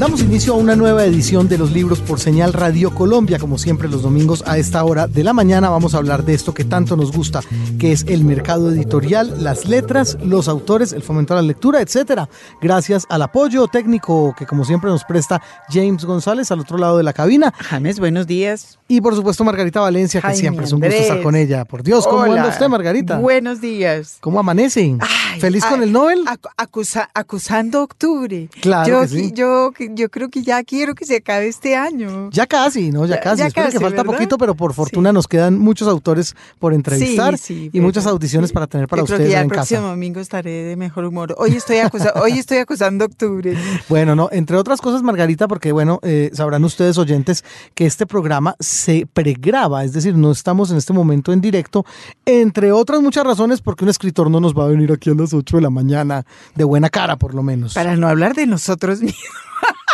Damos inicio a una nueva edición de los libros por señal Radio Colombia. Como siempre los domingos a esta hora de la mañana vamos a hablar de esto que tanto nos gusta, que es el mercado editorial, las letras, los autores, el fomento a la lectura, etcétera. Gracias al apoyo técnico que como siempre nos presta James González al otro lado de la cabina. James, buenos días. Y por supuesto Margarita Valencia, que siempre es un gusto estar con ella. Por Dios, ¿cómo Hola. anda usted, Margarita? Buenos días. ¿Cómo amanece? Ay, ¿Feliz con el Nobel? acu- acusa- acusando octubre. Claro yo, que sí. yo, yo creo que ya quiero que se acabe este año. Ya casi, ¿no? Ya, Ya- casi. ya Espero que falta ¿verdad? poquito, pero por fortuna nos quedan muchos autores por entrevistar Sí, sí, y muchas audiciones para tener para yo creo ustedes que ya en el próximo domingo estaré de mejor humor. Hoy estoy, acusa- hoy estoy acusando octubre. Bueno, no, entre otras cosas, Margarita, porque bueno, eh, sabrán ustedes oyentes que este programa se pregraba, es decir, no estamos en este momento en directo, entre otras muchas razones, porque un escritor no nos va a venir aquí a las 8 de la mañana, de buena cara por lo menos. Para no hablar de nosotros mismos.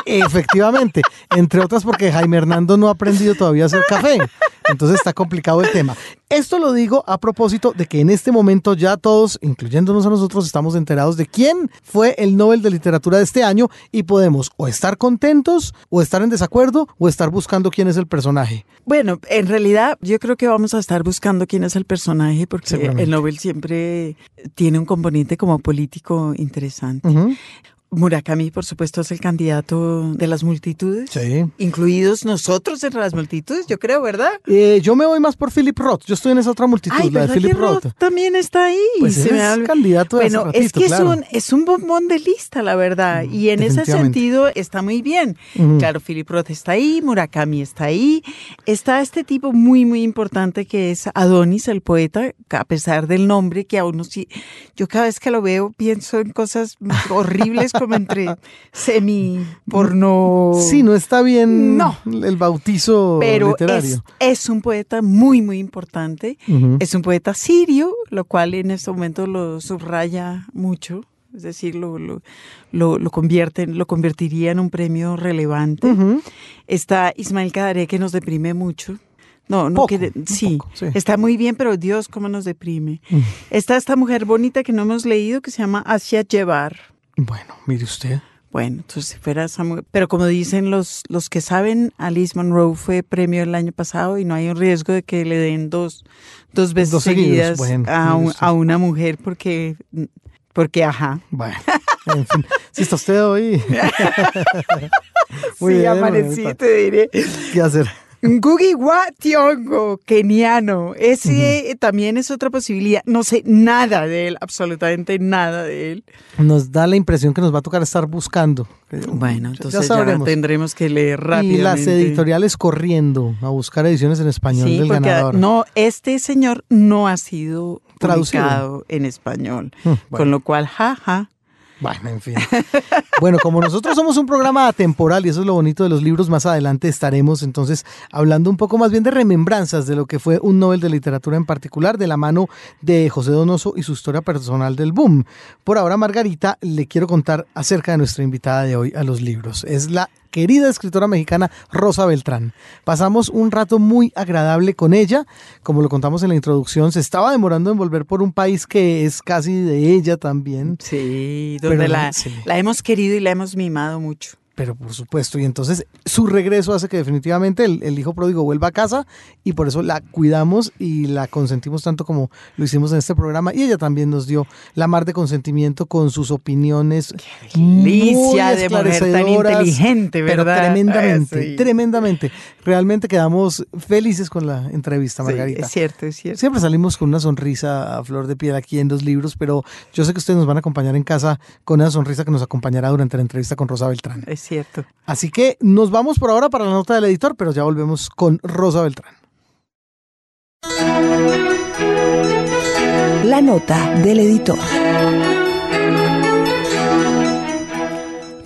Efectivamente, entre otras porque Jaime Hernando no ha aprendido todavía a hacer café. Entonces está complicado el tema. Esto lo digo a propósito de que en este momento ya todos, incluyéndonos a nosotros, estamos enterados de quién fue el Nobel de Literatura de este año y podemos o estar contentos, o estar en desacuerdo, o estar buscando quién es el personaje. Bueno, en realidad yo creo que vamos a estar buscando quién es el personaje porque el Nobel siempre tiene un componente como político interesante. Murakami, por supuesto, es el candidato de las multitudes, Sí. incluidos nosotros entre las multitudes, yo creo, ¿verdad? Eh, yo me voy más por Philip Roth. Yo estoy en esa otra multitud, Ay, la de ¿verdad Philip que Roth Roth. también está ahí? Pues Se me es candidato de Bueno, es ratito, que claro. es, un, es un bombón de lista, la verdad, y en ese sentido está muy bien. Ujú. Claro, Philip Roth está ahí, Murakami está ahí, está este tipo muy, muy importante que es Adonis, el poeta, a pesar del nombre que a uno sí, yo cada vez que lo veo pienso en cosas horribles como entre semi porno. Sí, no está bien No. el bautizo pero literario. es, es un poeta muy, muy importante. Es un poeta sirio, lo cual en este momento lo subraya mucho. Es decir, lo, lo, lo, lo convierte, lo convertiría en un premio relevante. Está Ismael Kadare, que nos deprime mucho. No, no Poco, un sí, poco, sí. está muy bien, pero Dios, cómo nos deprime. Mm. Está esta mujer bonita que no hemos leído que se llama Asia Llevar. Bueno, mire usted. Bueno, entonces si fuera esa mujer- Pero como dicen los, los que saben, Alice Monroe fue premio el año pasado y no hay un riesgo de que le den dos, dos veces Dos seguidas bueno, a, un- a una mujer porque, porque ajá. Bueno, en fin, si está usted hoy, Muy sí, bien, amanecí, te diré. ¿qué hacer? Ngugi wa Thiong'o, keniano. Ese también es otra posibilidad. No sé nada de él, absolutamente nada de él. Nos da la impresión que nos va a tocar estar buscando. Bueno, entonces ya tendremos que leer Y rápidamente. las editoriales corriendo a buscar ediciones en español Sí, del porque ganador. no, este señor no ha sido Traducido. en español, Mm, bueno. con lo cual, jaja. Bueno, en fin. Bueno, como nosotros somos un programa atemporal y eso es lo bonito de los libros, más adelante estaremos entonces hablando un poco más bien de remembranzas de lo que fue un Nobel de Literatura en particular, de la mano de José Donoso y su historia personal del boom. Por ahora, Margarita, le quiero contar acerca de nuestra invitada de hoy a los libros. Es la querida escritora mexicana Rosa Beltrán. Pasamos un rato muy agradable con ella, como lo contamos en la introducción, se estaba demorando en volver por un país que es casi de ella también. Sí, donde la- la, sí. la hemos querido y la hemos mimado mucho. Pero por supuesto, y entonces su regreso hace que definitivamente el, el hijo pródigo vuelva a casa y por eso la cuidamos y la consentimos tanto como lo hicimos en este programa y ella también nos dio la mar de consentimiento con sus opiniones muy Delicia de mujer tan inteligente, pero ¿verdad? tremendamente, sí. tremendamente. Realmente quedamos felices con la entrevista, Sí, Margarita. es cierto, es cierto. Siempre salimos con una sonrisa a flor de piel aquí en los libros, pero yo sé que ustedes nos van a acompañar en casa con una sonrisa que nos acompañará durante la entrevista con Rosa Beltrán. Es cierto. Así que nos vamos por ahora para la nota del editor, pero ya volvemos con Rosa Beltrán. La nota del editor.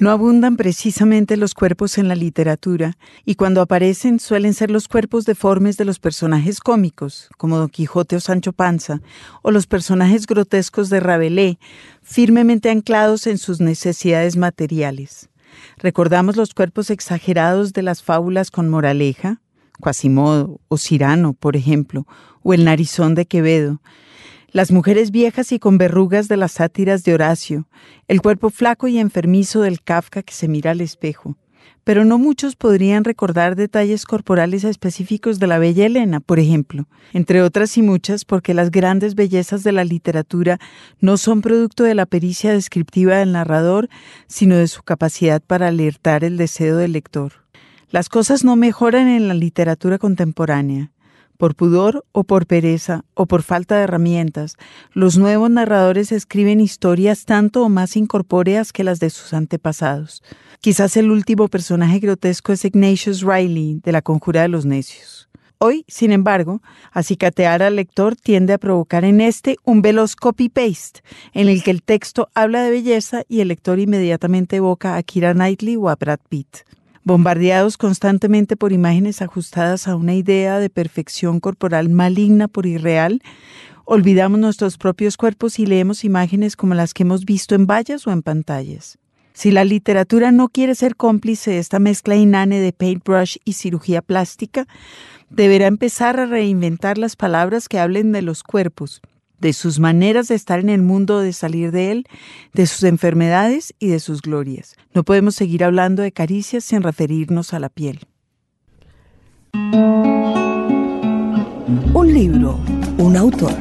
No abundan precisamente los cuerpos en la literatura, y cuando aparecen suelen ser los cuerpos deformes de los personajes cómicos, como Don Quijote o Sancho Panza, o los personajes grotescos de Rabelais, firmemente anclados en sus necesidades materiales. Recordamos los cuerpos exagerados de las fábulas con moraleja, Quasimodo o Cirano, por ejemplo, o El narizón de Quevedo, las mujeres viejas y con verrugas de las sátiras de Horacio, el cuerpo flaco y enfermizo del Kafka que se mira al espejo. Pero no muchos podrían recordar detalles corporales específicos de la bella Elena, por ejemplo, entre otras y muchas porque las grandes bellezas de la literatura no son producto de la pericia descriptiva del narrador, sino de su capacidad para alertar el deseo del lector. Las cosas no mejoran en la literatura contemporánea. Por pudor o por pereza o por falta de herramientas, los nuevos narradores escriben historias tanto o más incorpóreas que las de sus antepasados. Quizás el último personaje grotesco es Ignatius Riley, de La Conjura de los Necios. Hoy, sin embargo, acicatear al lector tiende a provocar en este un veloz copy-paste, en el que el texto habla de belleza y el lector inmediatamente evoca a Kira Knightley o a Brad Pitt. Bombardeados constantemente por imágenes ajustadas a una idea de perfección corporal maligna por irreal, olvidamos nuestros propios cuerpos y leemos imágenes como las que hemos visto en vallas o en pantallas. Si la literatura no quiere ser cómplice de esta mezcla inane de paintbrush y cirugía plástica, deberá empezar a reinventar las palabras que hablen de los cuerpos, de sus maneras de estar en el mundo, de salir de él, de sus enfermedades y de sus glorias. No podemos seguir hablando de caricias sin referirnos a la piel. Un libro, un autor.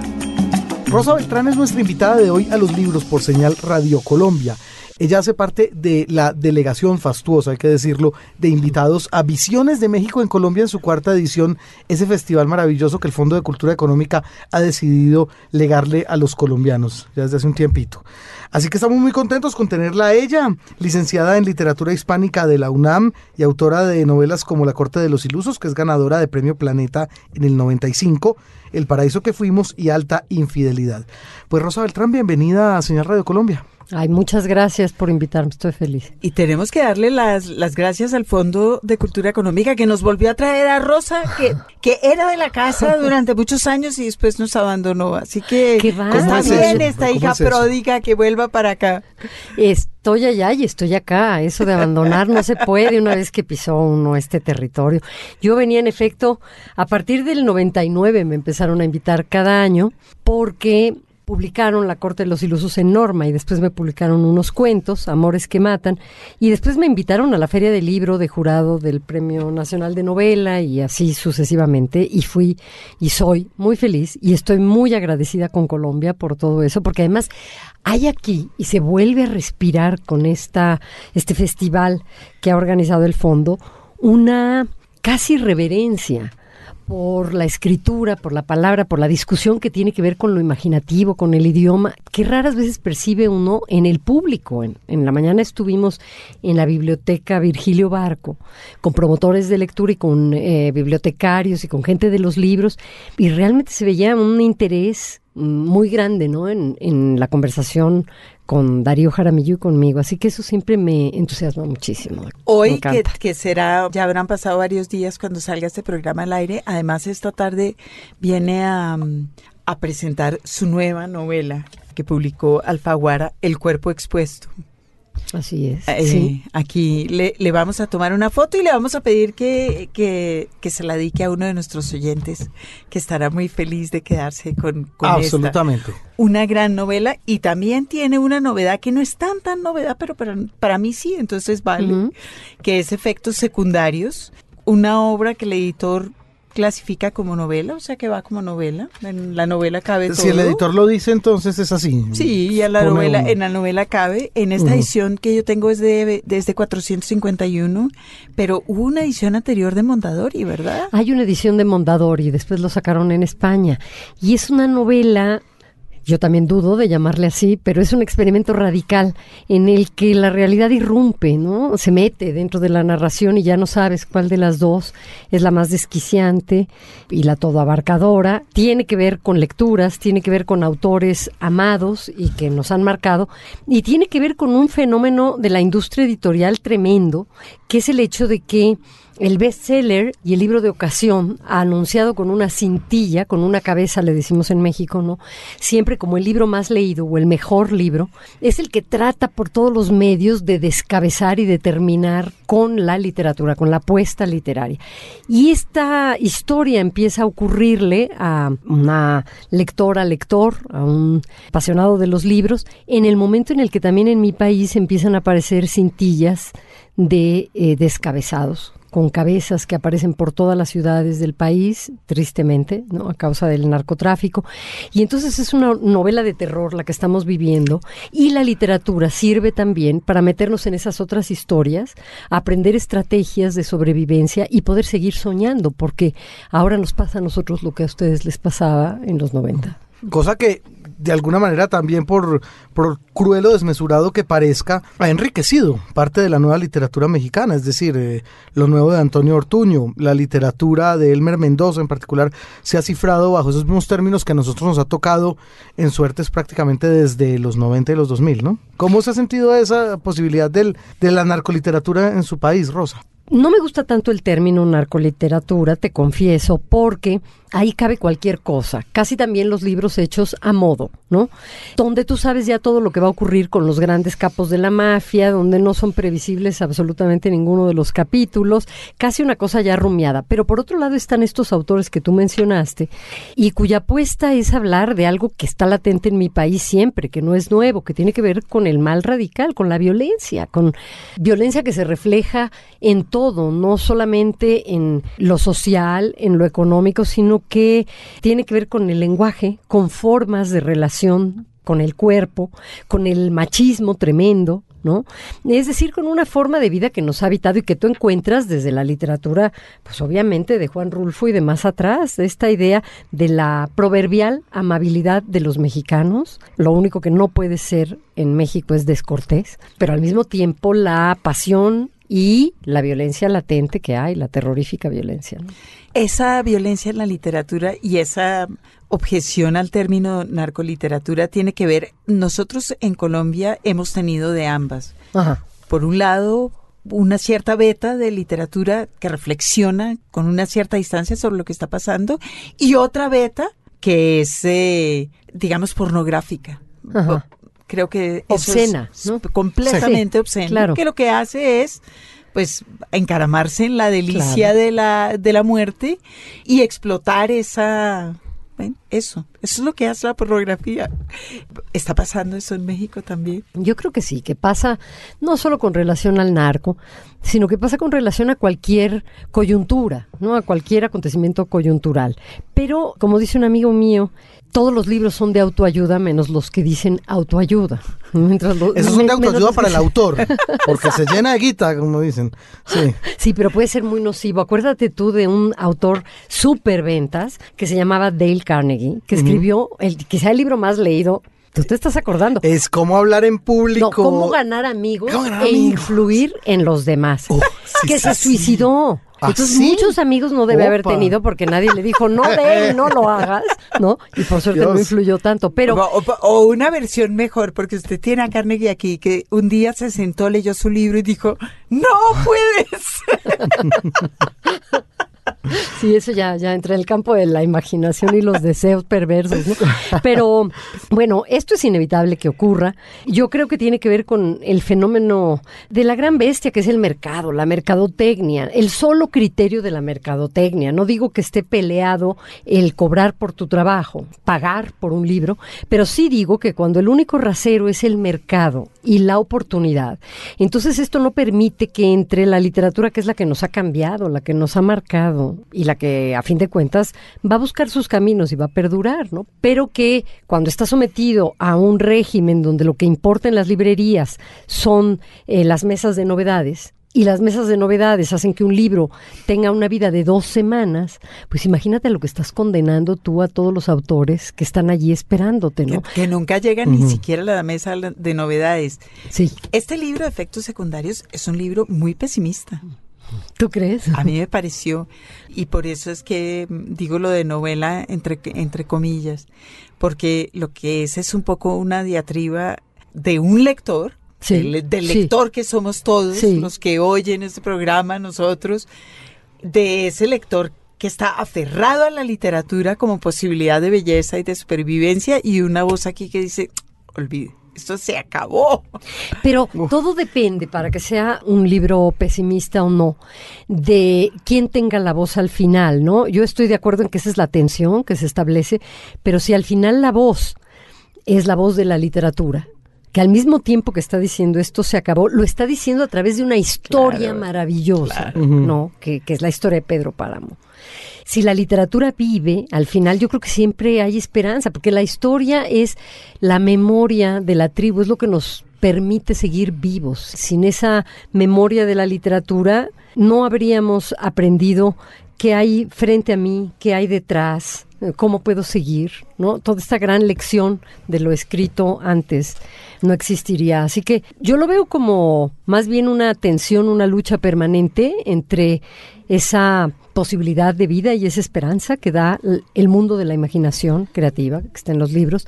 Rosa Beltrán es nuestra invitada de hoy a los libros por señal Radio Colombia. Ella hace parte de la delegación fastuosa, hay que decirlo, de invitados a Visiones de México en Colombia en su cuarta edición, ese festival maravilloso que el Fondo de Cultura Económica ha decidido legarle a los colombianos ya desde hace un tiempito. Así que estamos muy contentos con tenerla a ella, licenciada en literatura hispánica de la UNAM y autora de novelas como La Corte de los Ilusos, que es ganadora de Premio Planeta en el 95, El Paraíso que Fuimos y Alta Infidelidad. Pues Rosa Beltrán, bienvenida a Señal Radio Colombia. Ay, muchas gracias por invitarme, estoy feliz. Y tenemos que darle las, las gracias al Fondo de Cultura Económica que nos volvió a traer a Rosa, que, que era de la casa durante muchos años y después nos abandonó. Así que está es bien esta ¿Cómo hija es pródiga que vuelva para acá. Estoy allá y estoy acá. Eso de abandonar no se puede una vez que pisó uno este territorio. Yo venía en efecto, a partir del 99 me empezaron a invitar cada año porque publicaron La Corte de los Ilusos en Norma y después me publicaron unos cuentos, Amores que Matan, y después me invitaron a la Feria del Libro de jurado del Premio Nacional de Novela y así sucesivamente y fui y soy muy feliz y estoy muy agradecida con Colombia por todo eso, porque además hay aquí y se vuelve a respirar con esta, este festival que ha organizado el fondo una casi reverencia por la escritura, por la palabra, por la discusión que tiene que ver con lo imaginativo, con el idioma, que raras veces percibe uno en el público. En, la mañana estuvimos en la biblioteca Virgilio Barco, con promotores de lectura y con eh, bibliotecarios y con gente de los libros, y realmente se veía un interés mm, muy grande ¿no? en, en la conversación con Darío Jaramillo y conmigo, así que eso siempre me entusiasma muchísimo. Hoy, que será, ya habrán pasado varios días cuando salga este programa al aire. Además, esta tarde viene a, mm, a presentar su nueva novela que publicó Alfaguara, El cuerpo expuesto. Así es. Eh, sí. Aquí le, le vamos a tomar una foto y le vamos a pedir que, que, que se la dedique a uno de nuestros oyentes, que estará muy feliz de quedarse con, con esta. Absolutamente. Una gran novela y también tiene una novedad que no es tan tan novedad, pero para, para mí sí, entonces vale, que es Efectos Secundarios, una obra que el editor clasifica como novela, o sea que va como novela. En la novela cabe todo. Si el editor lo dice, entonces es así. Sí, y en la novela, uno. en la novela cabe. En esta edición que yo tengo es de, desde 451, pero hubo una edición anterior de Mondadori, ¿verdad? Hay una edición de Mondadori y después lo sacaron en España. Y es una novela, yo también dudo de llamarle así, pero es un experimento radical en el que la realidad irrumpe, ¿no? Se mete dentro de la narración y ya no sabes cuál de las dos es la más desquiciante y la todo abarcadora. Tiene que ver con lecturas, tiene que ver con autores amados y que nos han marcado, y tiene que ver con un fenómeno de la industria editorial tremendo, que es el hecho de que el bestseller y el libro de ocasión, anunciado con una cintilla, con una cabeza, le decimos en México, ¿no? Siempre como el libro más leído o el mejor libro, es el que trata por todos los medios de descabezar y de terminar con la literatura, con la apuesta literaria. Y esta historia empieza a ocurrirle a una lectora, lector, a un apasionado de los libros, en el momento en el que también en mi país empiezan a aparecer cintillas de eh, descabezados con cabezas que aparecen por todas las ciudades del país, tristemente, ¿no? a causa del narcotráfico. Y entonces es una novela de terror la que estamos viviendo y la literatura sirve también para meternos en esas otras historias, aprender estrategias de sobrevivencia y poder seguir soñando, porque ahora nos pasa a nosotros lo que a ustedes les pasaba en los 90. Cosa que de alguna manera también por, por cruel o desmesurado que parezca, ha enriquecido parte de la nueva literatura mexicana, es decir, eh, lo nuevo de Antonio Ortuño, la literatura de Elmer Mendoza en particular, se ha cifrado bajo esos mismos términos que a nosotros nos ha tocado en suertes prácticamente desde los 90 y los 2000, ¿no? ¿Cómo se ha sentido esa posibilidad del, de la narcoliteratura en su país, Rosa? No me gusta tanto el término narcoliteratura, te confieso, porque ahí cabe cualquier cosa, casi también los libros hechos a modo, ¿no? Donde tú sabes ya todo lo que va a ocurrir con los grandes capos de la mafia, donde no son previsibles absolutamente ninguno de los capítulos, casi una cosa ya rumiada. Pero por otro lado están estos autores que tú mencionaste y cuya apuesta es hablar de algo que está latente en mi país siempre, que no es nuevo, que tiene que ver con el mal radical, con la violencia, con violencia que se refleja en todo, no solamente en lo social, en lo económico, sino que tiene que ver con el lenguaje, con formas de relación con el cuerpo, con el machismo tremendo, ¿no? Es decir, con una forma de vida que nos ha habitado y que tú encuentras desde la literatura, pues obviamente de Juan Rulfo y de más atrás, esta idea de la proverbial amabilidad de los mexicanos. Lo único que no puede ser en México es descortés, pero al mismo tiempo la pasión y la violencia latente que hay, la terrorífica violencia. Esa violencia en la literatura y esa objeción al término narcoliteratura tiene que ver, nosotros en Colombia hemos tenido de ambas. Por un lado, una cierta beta de literatura que reflexiona con una cierta distancia sobre lo que está pasando y otra beta que es, eh, digamos, pornográfica creo que obscena, es completamente obscena, claro. que lo que hace es pues encaramarse en la delicia de la de la muerte y explotar esa eso, eso es lo que hace la pornografía. ¿Está pasando eso en México también? Yo creo que sí, que pasa no solo con relación al narco, sino que pasa con relación a cualquier coyuntura, ¿no? A cualquier acontecimiento coyuntural. Pero, como dice un amigo mío, todos los libros son de autoayuda menos los que dicen autoayuda. Esos son de autoayuda para el autor, porque se llena de guita, como dicen. Sí. sí, pero puede ser muy nocivo. Acuérdate tú de un autor super ventas que se llamaba Dale Carnegie, que escribió el, quizá el libro más leído Tú te estás acordando. Es cómo hablar en público. No, cómo ganar amigos e influir en los demás. Oh, que se suicidó. Entonces muchos amigos no debe haber tenido porque nadie le dijo, no de no lo hagas, ¿no? Y por suerte no influyó tanto, pero... O, una versión mejor, porque usted tiene a Carnegie aquí, que un día se sentó, leyó su libro y dijo, no puedes. Sí, eso ya, ya entra en el campo de la imaginación y los deseos perversos. Pero bueno, esto es inevitable que ocurra. Yo creo que tiene que ver con el fenómeno de la gran bestia que es el mercado, la mercadotecnia, el solo criterio de la mercadotecnia. No digo que esté peleado el cobrar por tu trabajo, pagar por un libro, pero sí digo que cuando el único rasero es el mercado y la oportunidad, entonces esto no permite que entre la literatura que es la que nos ha cambiado, la que nos ha marcado, y la que a fin de cuentas va a buscar sus caminos y va a perdurar, ¿no? Pero que cuando está sometido a un régimen donde lo que importa en las librerías son eh, las mesas de novedades, y las mesas de novedades hacen que un libro tenga una vida de dos semanas, pues imagínate lo que estás condenando tú a todos los autores que están allí esperándote, ¿no? Que, nunca llegan ni siquiera a la mesa de novedades. Sí. Este libro de efectos secundarios es un libro muy pesimista. ¿Tú crees? A mí me pareció, y por eso es que digo lo de novela entre, entre comillas, porque lo que es es un poco una diatriba de un lector del, lector que somos todos, los que oyen este programa, nosotros, de ese lector que está aferrado a la literatura como posibilidad de belleza y de supervivencia y una voz aquí que dice, olvide. Esto se acabó. Pero todo depende, para que sea un libro pesimista o no, de quién tenga la voz al final, ¿no? Yo estoy de acuerdo en que esa es la tensión que se establece, pero si al final la voz es la voz de la literatura, que al mismo tiempo que está diciendo esto se acabó, lo está diciendo a través de una historia maravillosa, ¿no? Que, que, es la historia de Pedro Páramo. Si la literatura vive, al final yo creo que siempre hay esperanza, porque la historia es la memoria de la tribu, es lo que nos permite seguir vivos. Sin esa memoria de la literatura, no habríamos aprendido qué hay frente a mí, qué hay detrás, cómo puedo seguir, ¿no? Toda esta gran lección de lo escrito antes no existiría. Así que yo lo veo como más bien una tensión, una lucha permanente entre esa posibilidad de vida y esa esperanza que da el mundo de la imaginación creativa que está en los libros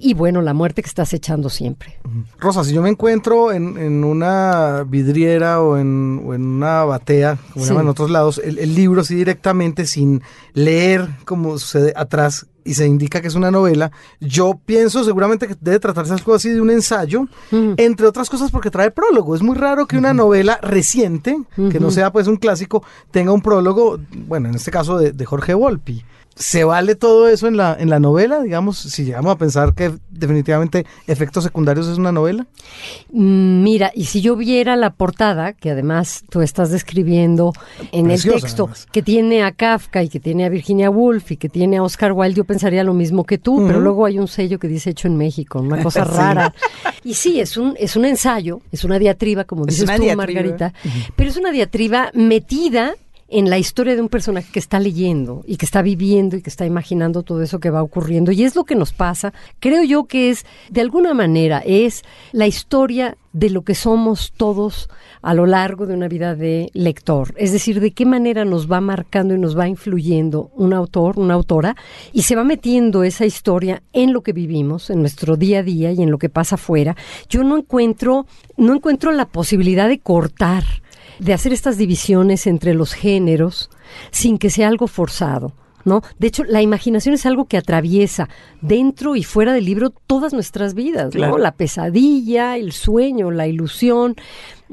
y bueno, la muerte que estás echando siempre. Rosa, si yo me encuentro en, una vidriera o en, una batea, como llaman en otros lados, el, libro así directamente sin leer como sucede atrás y se indica que es una novela, yo pienso seguramente que debe tratarse algo así de un ensayo, entre otras cosas porque trae prólogo. Es muy raro que una novela reciente, que no sea pues un clásico, tenga un prólogo, bueno, en este caso de, de Jorge Volpi. ¿Se vale todo eso en la, en la novela? Digamos, si llegamos a pensar que definitivamente Efectos Secundarios es una novela. Mm, mira, y si yo viera la portada, que además tú estás describiendo en el texto, que tiene a Kafka y que tiene a Virginia Woolf y que tiene a Oscar Wilde, yo pensaría lo mismo que tú, pero luego hay un sello que dice hecho en México, una cosa rara. Y sí, es un, es un ensayo, es una diatriba, como dices tú, Margarita, pero es una diatriba metida en la historia de un personaje que está leyendo y que está viviendo y que está imaginando todo eso que va ocurriendo. Y es lo que nos pasa. Creo yo que es, de alguna manera, es la historia de lo que somos todos a lo largo de una vida de lector. Es decir, de qué manera nos va marcando y nos va influyendo un autor, una autora, y se va metiendo esa historia en lo que vivimos, en nuestro día a día y en lo que pasa afuera. Yo no encuentro, no encuentro la posibilidad de cortar de hacer estas divisiones entre los géneros sin que sea algo forzado. ¿No? De hecho, la imaginación es algo que atraviesa dentro y fuera del libro todas nuestras vidas, ¿no? La pesadilla, el sueño, la ilusión.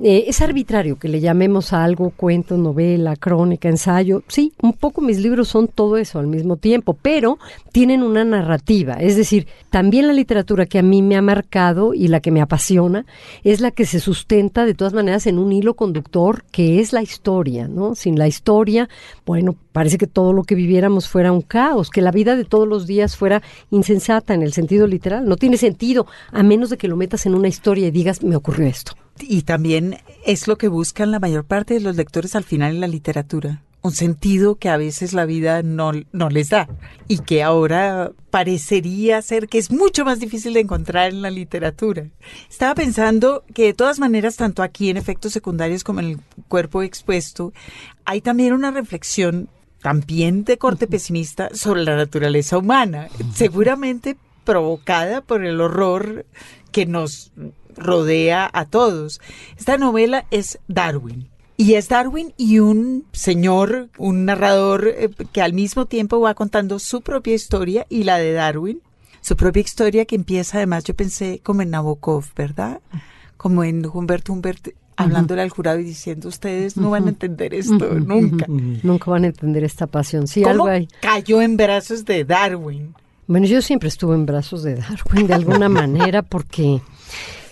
Eh, es arbitrario que le llamemos a algo cuento, novela, crónica, ensayo. Sí, un poco mis libros son todo eso al mismo tiempo, pero tienen una narrativa. Es decir, también la literatura que a mí me ha marcado y la que me apasiona es la que se sustenta de todas maneras en un hilo conductor que es la historia, ¿no? Sin la historia, bueno, parece que todo lo que viviéramos fuera un caos, que la vida de todos los días fuera insensata en el sentido literal. No tiene sentido a menos de que lo metas en una historia y digas, me ocurrió esto y también es lo que buscan la mayor parte de los lectores al final en la literatura. Un sentido que a veces la vida no, no les da y que ahora parecería ser que es mucho más difícil de encontrar en la literatura. Estaba pensando que de todas maneras, tanto aquí en efectos secundarios como en el cuerpo expuesto, hay también una reflexión también de corte pesimista sobre la naturaleza humana, seguramente provocada por el horror que nos rodea a todos. Esta novela es Darwin. Y es Darwin y un señor, un narrador eh, que al mismo tiempo va contando su propia historia y la de Darwin. Su propia historia que empieza además, yo pensé como en Nabokov, ¿verdad? Como en Humbert Humbert hablándole al jurado y diciendo ustedes no van a entender esto nunca. Nunca van a entender esta pasión. Sí, algo hay. Cayó en brazos de Darwin. Bueno, yo siempre estuve en brazos de Darwin de alguna manera porque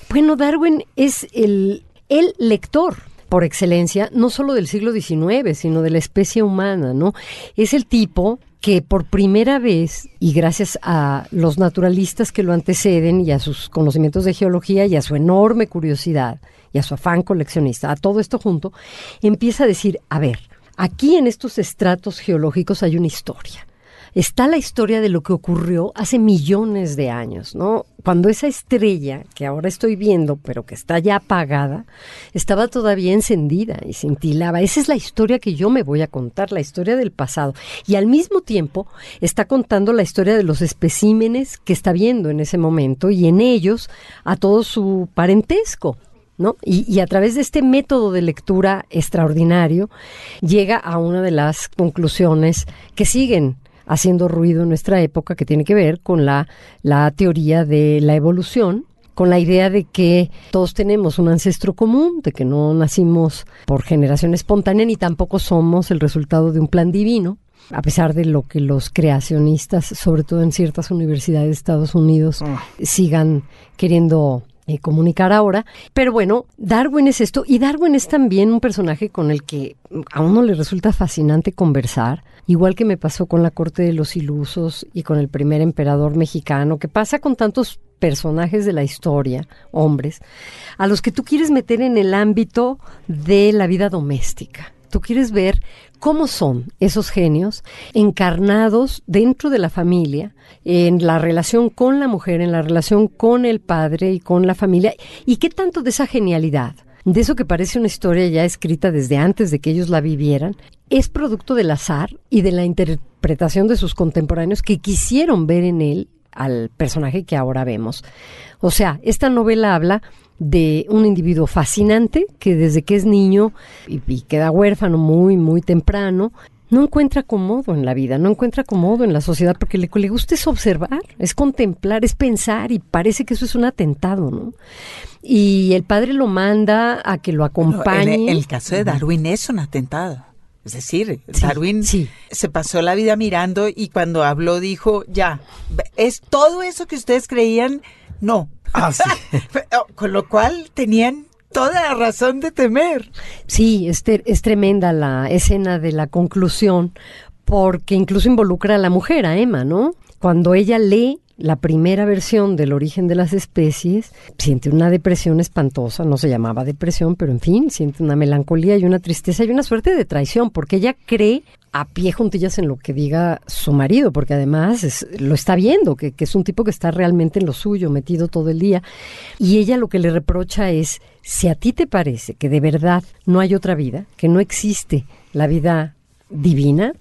bueno, Darwin es el, el lector por excelencia, no solo del siglo XIX, sino de la especie humana, ¿no? Es el tipo que por primera vez, y gracias a los naturalistas que lo anteceden y a sus conocimientos de geología y a su enorme curiosidad y a su afán coleccionista, a todo esto junto, empieza a decir, a ver, aquí en estos estratos geológicos hay una historia está la historia de lo que ocurrió hace millones de años, ¿no? Cuando esa estrella, que ahora estoy viendo, pero que está ya apagada, estaba todavía encendida y cintilaba. Esa es la historia que yo me voy a contar, la historia del pasado. Y al mismo tiempo está contando la historia de los especímenes que está viendo en ese momento y en ellos a todo su parentesco. ¿No? Y, y, a través de este método de lectura extraordinario llega a una de las conclusiones que siguen haciendo ruido en nuestra época, que tiene que ver con la, la teoría de la evolución, con la idea de que todos tenemos un ancestro común, de que no nacimos por generación espontánea ni tampoco somos el resultado de un plan divino, a pesar de lo que los creacionistas, sobre todo en ciertas universidades de Estados Unidos, sigan queriendo eh, comunicar ahora. Pero bueno, Darwin es esto y Darwin es también un personaje con el que a uno le resulta fascinante conversar, igual que me pasó con la corte de los ilusos y con el primer emperador mexicano, que pasa con tantos personajes de la historia, hombres, a los que tú quieres meter en el ámbito de la vida doméstica. Tú quieres ver cómo son esos genios encarnados dentro de la familia, en la relación con la mujer, en la relación con el padre y con la familia, y qué tanto de esa genialidad, de eso que parece una historia ya escrita desde antes de que ellos la vivieran, es producto del azar y de la interpretación de sus contemporáneos que quisieron ver en él al personaje que ahora vemos. O sea, esta novela habla de un individuo fascinante que desde que es niño y, queda huérfano muy, muy temprano, no encuentra acomodo en la vida, no encuentra acomodo en la sociedad, porque le, le gusta es observar, es contemplar, es pensar, y parece que eso es un atentado, ¿no? Y el padre lo manda a que lo acompañe. en el caso de Darwin es un atentado. Es decir, Darwin sí, sí. se pasó la vida mirando y cuando habló dijo, ya, es todo eso que ustedes creían, no. Ah, sí. Con lo cual tenían toda la razón de temer. Sí, es, es tremenda la escena de la conclusión, porque incluso involucra a la mujer, a Emma, ¿no? Cuando ella lee la primera versión del origen de las especies, siente una depresión espantosa, no se llamaba depresión, pero en fin, siente una melancolía y una tristeza y una suerte de traición, porque ella cree a pie juntillas en lo que diga su marido, porque además lo está viendo, que, es un tipo que está realmente en lo suyo, metido todo el día, y ella lo que le reprocha es, si a ti te parece que de verdad no hay otra vida, que no existe la vida divina,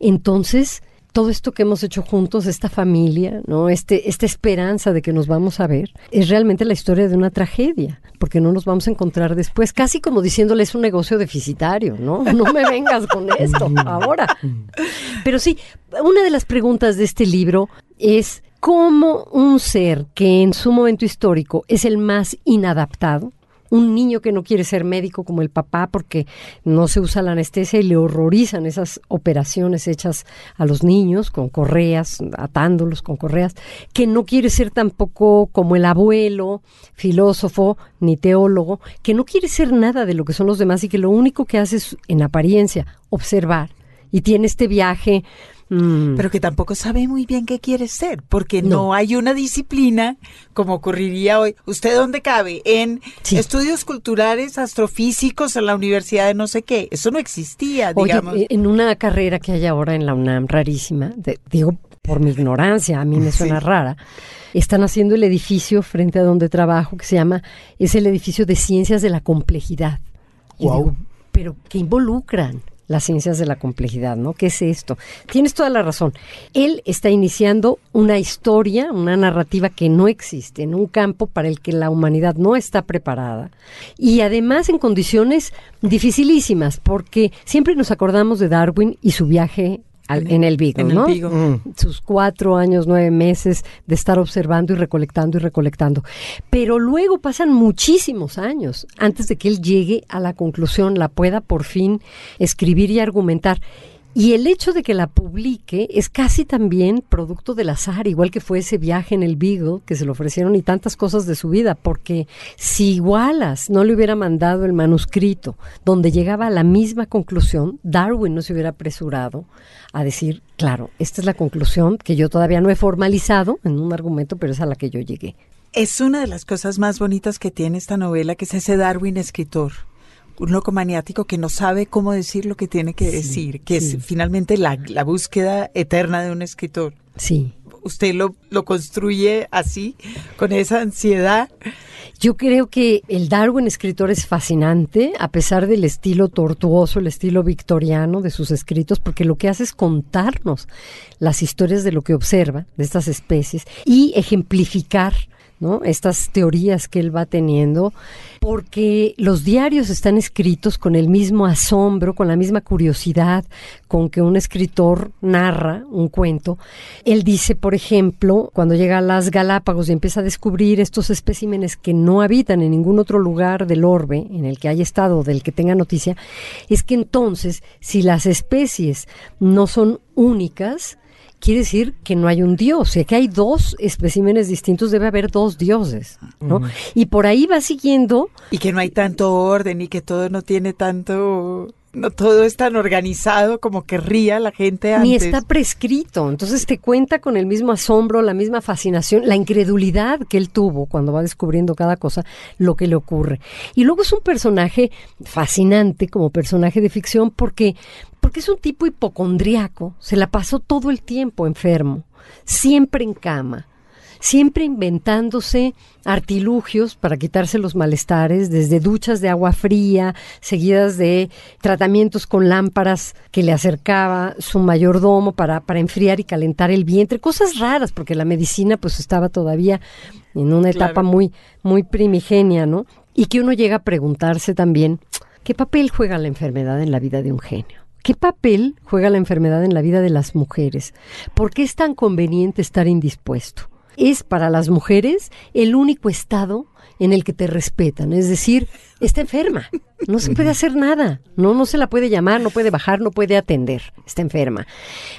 entonces todo esto que hemos hecho juntos, esta familia, ¿no? Este, esta esperanza de que nos vamos a ver, es realmente la historia de una tragedia, porque no nos vamos a encontrar después, casi como diciéndole es un negocio deficitario, ¿no? No me vengas con esto ahora. Pero sí, una de las preguntas de este libro es cómo un ser que en su momento histórico es el más inadaptado, un niño que no quiere ser médico como el papá porque no se usa la anestesia y le horrorizan esas operaciones hechas a los niños con correas, atándolos con correas, que no quiere ser tampoco como el abuelo, filósofo ni teólogo, que no quiere ser nada de lo que son los demás y que lo único que hace es en apariencia observar. Y tiene este viaje Mm. pero que tampoco sabe muy bien qué quiere ser, porque no. no, hay una disciplina como ocurriría hoy. ¿Usted dónde cabe? En sí. estudios culturales, astrofísicos en la universidad de no sé qué. Eso no existía, digamos. Oye, en una carrera que hay ahora en la UNAM, rarísima, de, digo por mi ignorancia, a mí me suena sí. rara, están haciendo el edificio frente a donde trabajo que se llama, es el edificio de ciencias de la complejidad. Wow. Digo, pero ¿qué involucran? Las ciencias de la complejidad, ¿no? ¿Qué es esto? Tienes toda la razón. Él está iniciando una historia, una narrativa que no existe, en un campo para el que la humanidad no está preparada y además en condiciones dificilísimas, porque siempre nos acordamos de Darwin y su viaje al, en el en ¿no? El Beagle. Mm. Sus cuatro años, nueve meses de estar observando y recolectando y recolectando. Pero luego pasan muchísimos años antes de que él llegue a la conclusión, la pueda por fin escribir y argumentar. Y el hecho de que la publique es casi también producto del azar, igual que fue ese viaje en el Beagle que se le ofrecieron y tantas cosas de su vida, porque si Wallace no le hubiera mandado el manuscrito donde llegaba a la misma conclusión, Darwin no se hubiera apresurado a decir, claro, esta es la conclusión que yo todavía no he formalizado en un argumento, pero es a la que yo llegué. Es una de las cosas más bonitas que tiene esta novela, que es ese Darwin escritor un loco maniático que no sabe cómo decir lo que tiene que decir, que es finalmente la, la búsqueda eterna de un escritor. Sí. ¿Usted lo, lo construye así, con esa ansiedad? Yo creo que el Darwin escritor es fascinante, a pesar del estilo tortuoso, el estilo victoriano de sus escritos, porque lo que hace es contarnos las historias de lo que observa, de estas especies, y ejemplificar ¿no? Estas teorías que él va teniendo, porque los diarios están escritos con el mismo asombro, con la misma curiosidad con que un escritor narra un cuento. Él dice, por ejemplo, cuando llega a las Galápagos y empieza a descubrir estos especímenes que no habitan en ningún otro lugar del orbe en el que haya estado, del que tenga noticia, es que entonces, si las especies no son únicas, quiere decir que no hay un dios, o sea que hay dos especímenes distintos, debe haber dos dioses, ¿no? Y por ahí va siguiendo. Y que no hay tanto orden y que todo no tiene tanto no todo es tan organizado como querría la gente antes. Ni está prescrito. Entonces te cuenta con el mismo asombro, la misma fascinación, la incredulidad que él tuvo cuando va descubriendo cada cosa, lo que le ocurre. Y luego es un personaje fascinante como personaje de ficción porque, porque es un tipo hipocondriaco. Se la pasó todo el tiempo enfermo, siempre en cama siempre inventándose artilugios para quitarse los malestares, desde duchas de agua fría, seguidas de tratamientos con lámparas que le acercaba su mayordomo para, para enfriar y calentar el vientre, cosas raras, porque la medicina pues estaba todavía en una etapa muy, muy primigenia, ¿no? Y que uno llega a preguntarse también, ¿qué papel juega la enfermedad en la vida de un genio? ¿Qué papel juega la enfermedad en la vida de las mujeres? ¿Por qué es tan conveniente estar indispuesto? es para las mujeres el único estado en el que te respetan, es decir, está enferma, no se puede hacer nada, no, no se la puede llamar, no puede bajar, no puede atender, está enferma.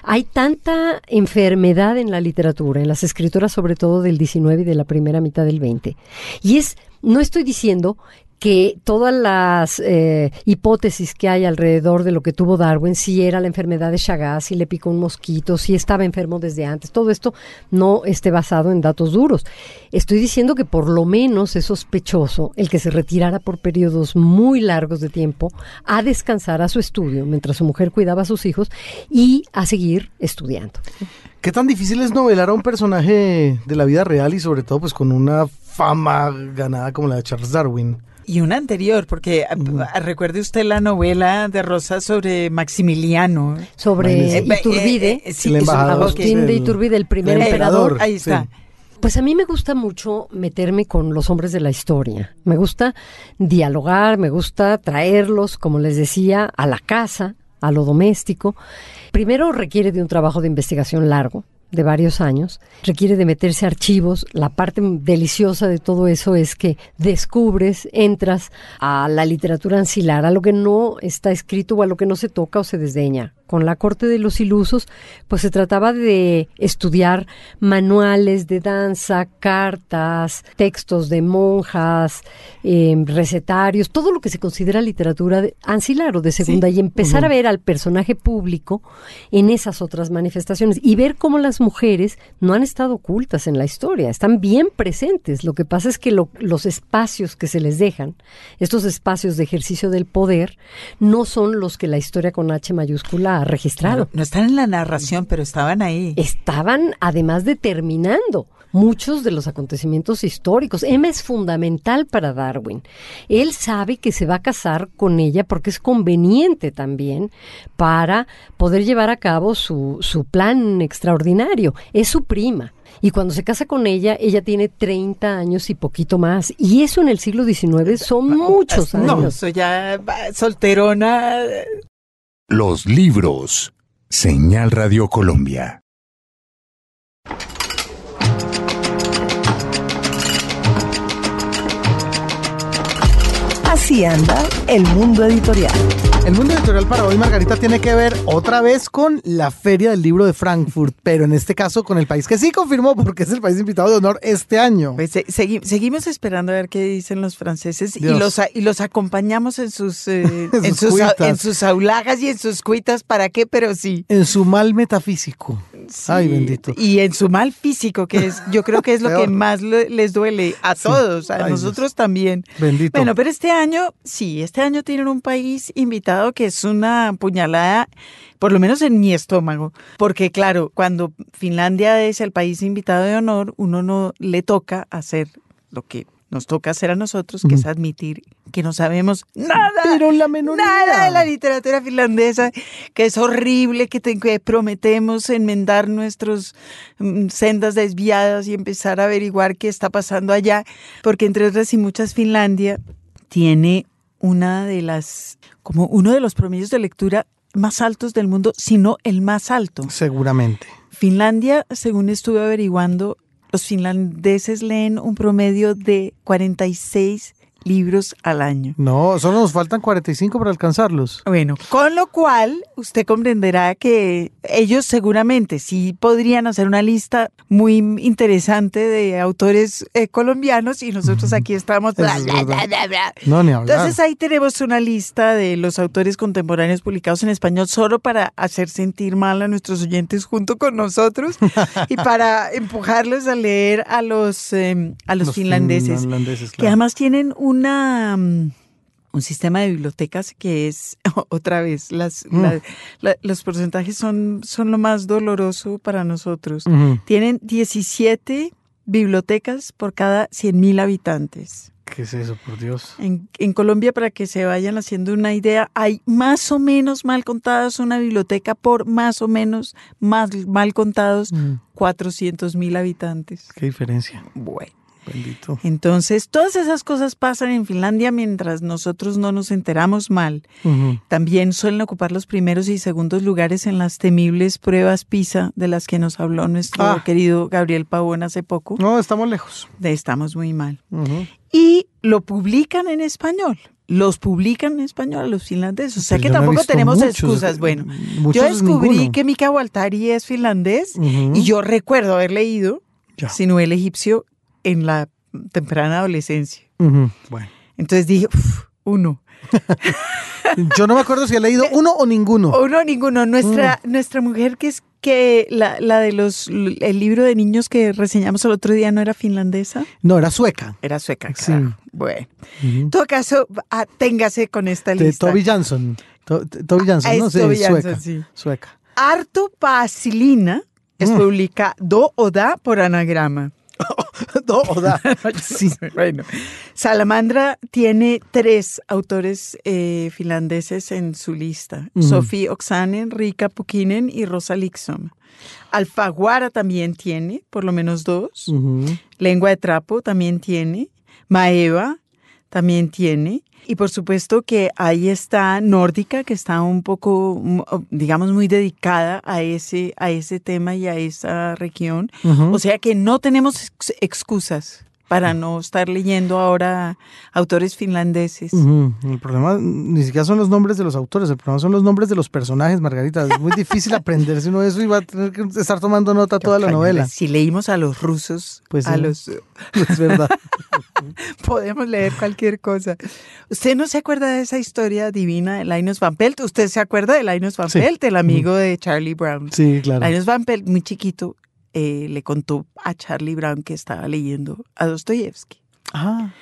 Hay tanta enfermedad en la literatura, en las escritoras sobre todo del 19 y de la primera mitad del 20, y es, no estoy diciendo que todas las eh, hipótesis que hay alrededor de lo que tuvo Darwin, si era la enfermedad de Chagas, si le picó un mosquito, si estaba enfermo desde antes, todo esto no esté basado en datos duros. Estoy diciendo que por lo menos es sospechoso el que se retirara por periodos muy largos de tiempo a descansar a su estudio mientras su mujer cuidaba a sus hijos y a seguir estudiando. ¿Qué tan difícil es novelar a un personaje de la vida real y sobre todo pues con una fama ganada como la de Charles Darwin? Y una anterior, porque ah, recuerde usted la novela de Rosa sobre Maximiliano. Sobre eh, Iturbide, eh, sí, Agustín de Iturbide, el primer emperador. Ahí está. Pues a mí me gusta mucho meterme con los hombres de la historia. Me gusta dialogar, me gusta traerlos, como les decía, a la casa, a lo doméstico. Primero requiere de un trabajo de investigación largo, de varios años, requiere de meterse archivos. La parte deliciosa de todo eso es que descubres, entras a la literatura ancilar, a lo que no está escrito o a lo que no se toca o se desdeña. Con la corte de los ilusos, pues se trataba de estudiar manuales de danza, cartas, textos de monjas, em, recetarios, todo lo que se considera literatura de, ancilar o de segunda y empezar a ver al personaje público en esas otras manifestaciones y ver cómo las mujeres no han estado ocultas en la historia, están bien presentes. Lo que pasa es que los espacios que se les dejan, estos espacios de ejercicio del poder, no son los que la historia con H mayúscula registrado. No, están en la narración, pero estaban ahí. Estaban además determinando muchos de los acontecimientos históricos. Emma es fundamental para Darwin. Él sabe que se va a casar con ella porque es conveniente también para poder llevar a cabo su, su plan extraordinario. Es su prima. Y cuando se casa con ella, ella tiene 30 años y poquito más. Y eso en el siglo XIX son muchos años. No, soy ya solterona. Los libros. Señal Radio Colombia. Así anda el mundo editorial. El mundo editorial para hoy, Margarita, tiene que ver otra vez con la Feria del Libro de Frankfurt, pero en este caso con el país que sí confirmó porque es el país invitado de honor este año. Pues, seguimos esperando a ver qué dicen los franceses y los, y los acompañamos en sus, eh, en, sus, en, sus, aulagas y en sus cuitas. ¿Para qué? Pero sí. En su mal metafísico. Ay, bendito. Y en su mal físico, que es, yo creo que es lo que más le- les duele a Sí. todos, a Ay, Dios. nosotros también. Bendito. Bueno, pero este año, sí, este año tienen un país invitado que es una puñalada, por lo menos en mi estómago, porque claro, cuando Finlandia es el país invitado de honor, uno no le toca hacer lo que nos toca hacer a nosotros, que es admitir que no sabemos nada. Pero la menor Nada de la literatura finlandesa, que es horrible, que, te- que prometemos enmendar nuestras sendas desviadas y empezar a averiguar qué está pasando allá, porque entre otras y muchas Finlandia tiene una de las, como uno de los promedios de lectura más altos del mundo, si no el más alto. Seguramente. Finlandia, según estuve averiguando, los finlandeses leen un promedio de 46 libros al año. No, solo nos faltan 45 para alcanzarlos. Bueno, con lo cual usted comprenderá que ellos seguramente sí podrían hacer una lista muy interesante de autores eh, colombianos y nosotros aquí estamos... bla, es bla, bla. No, ni hablar. Entonces ahí tenemos una lista de los autores contemporáneos publicados en español solo para hacer sentir mal a nuestros oyentes junto con nosotros y para empujarlos a leer a los, eh, a los, finlandeses finlandeses, que claro. además tienen una mm, un sistema de bibliotecas que es otra vez las, Mm. la- la- los porcentajes son son lo más doloroso para nosotros. Tienen 17 bibliotecas por cada 100.000 habitantes. ¿Qué es eso, por Dios? En, en Colombia, para que se vayan haciendo una idea, hay más o menos mal contadas una biblioteca por más o menos más mal contados Mm, 400 mil habitantes. Qué diferencia. Bueno. Bendito. Entonces, todas esas cosas pasan en Finlandia mientras nosotros no nos enteramos mal. Ujú. También suelen ocupar los primeros y segundos lugares en las temibles pruebas PISA de las que nos habló nuestro Ah. querido Gabriel Pavón hace poco. No, estamos lejos. De estamos muy mal. Ujú. Y lo publican en español. Los publican en español a los finlandeses. O sea Pues que no tampoco tenemos muchos, excusas. eh, Bueno, yo descubrí ninguno. que Mika Waltari es finlandés Ujú. y yo recuerdo haber leído Ya. sino el egipcio en la temprana adolescencia. Bueno. Entonces dije, "Uf, uno. Yo no me acuerdo si he leído uno o ninguno. Uno, ninguno. Nuestra, nuestra mujer, que es que la, la de los, el libro de niños que reseñamos el otro día no era finlandesa, No, era sueca. era sueca. Sí. Bueno, en todo caso, aténgase con esta De lista. Toby Jansson. To- t- Toby Jansson, Ah, ¿no? es Sí, Toby sueca. Jansson, sí. Sueca. Artopacilina es Mm. publicado o da por anagrama. No, o da. Sí, bueno. Salamandra tiene tres autores eh, finlandeses en su lista. Ujú. Sofía Oksanen, Rika Pukinen y Rosa Liksom. Alfaguara también tiene, por lo menos dos. Lengua de trapo también tiene. Maeva también tiene. Y por supuesto que ahí está Nórdica, que está un poco, mm, digamos, muy dedicada a ese, a ese tema y a esa región. O sea que no tenemos ex- excusas para no estar leyendo ahora autores finlandeses. El problema ni siquiera son los nombres de los autores, el problema son los nombres de los personajes, Margarita. Es muy difícil aprenderse uno eso y va a tener que estar tomando nota toda la novela. Si leímos a los rusos, Pues a sí. los Es verdad. podemos leer cualquier cosa. ¿Usted no se acuerda de esa historia divina de Linus Van Pelt? ¿Usted se acuerda de Linus Van Sí. Pelt, el amigo de Charlie Brown? Sí, claro. Linus Van Pelt, muy chiquito, eh, le contó a Charlie Brown que estaba leyendo a Dostoyevsky. Ah,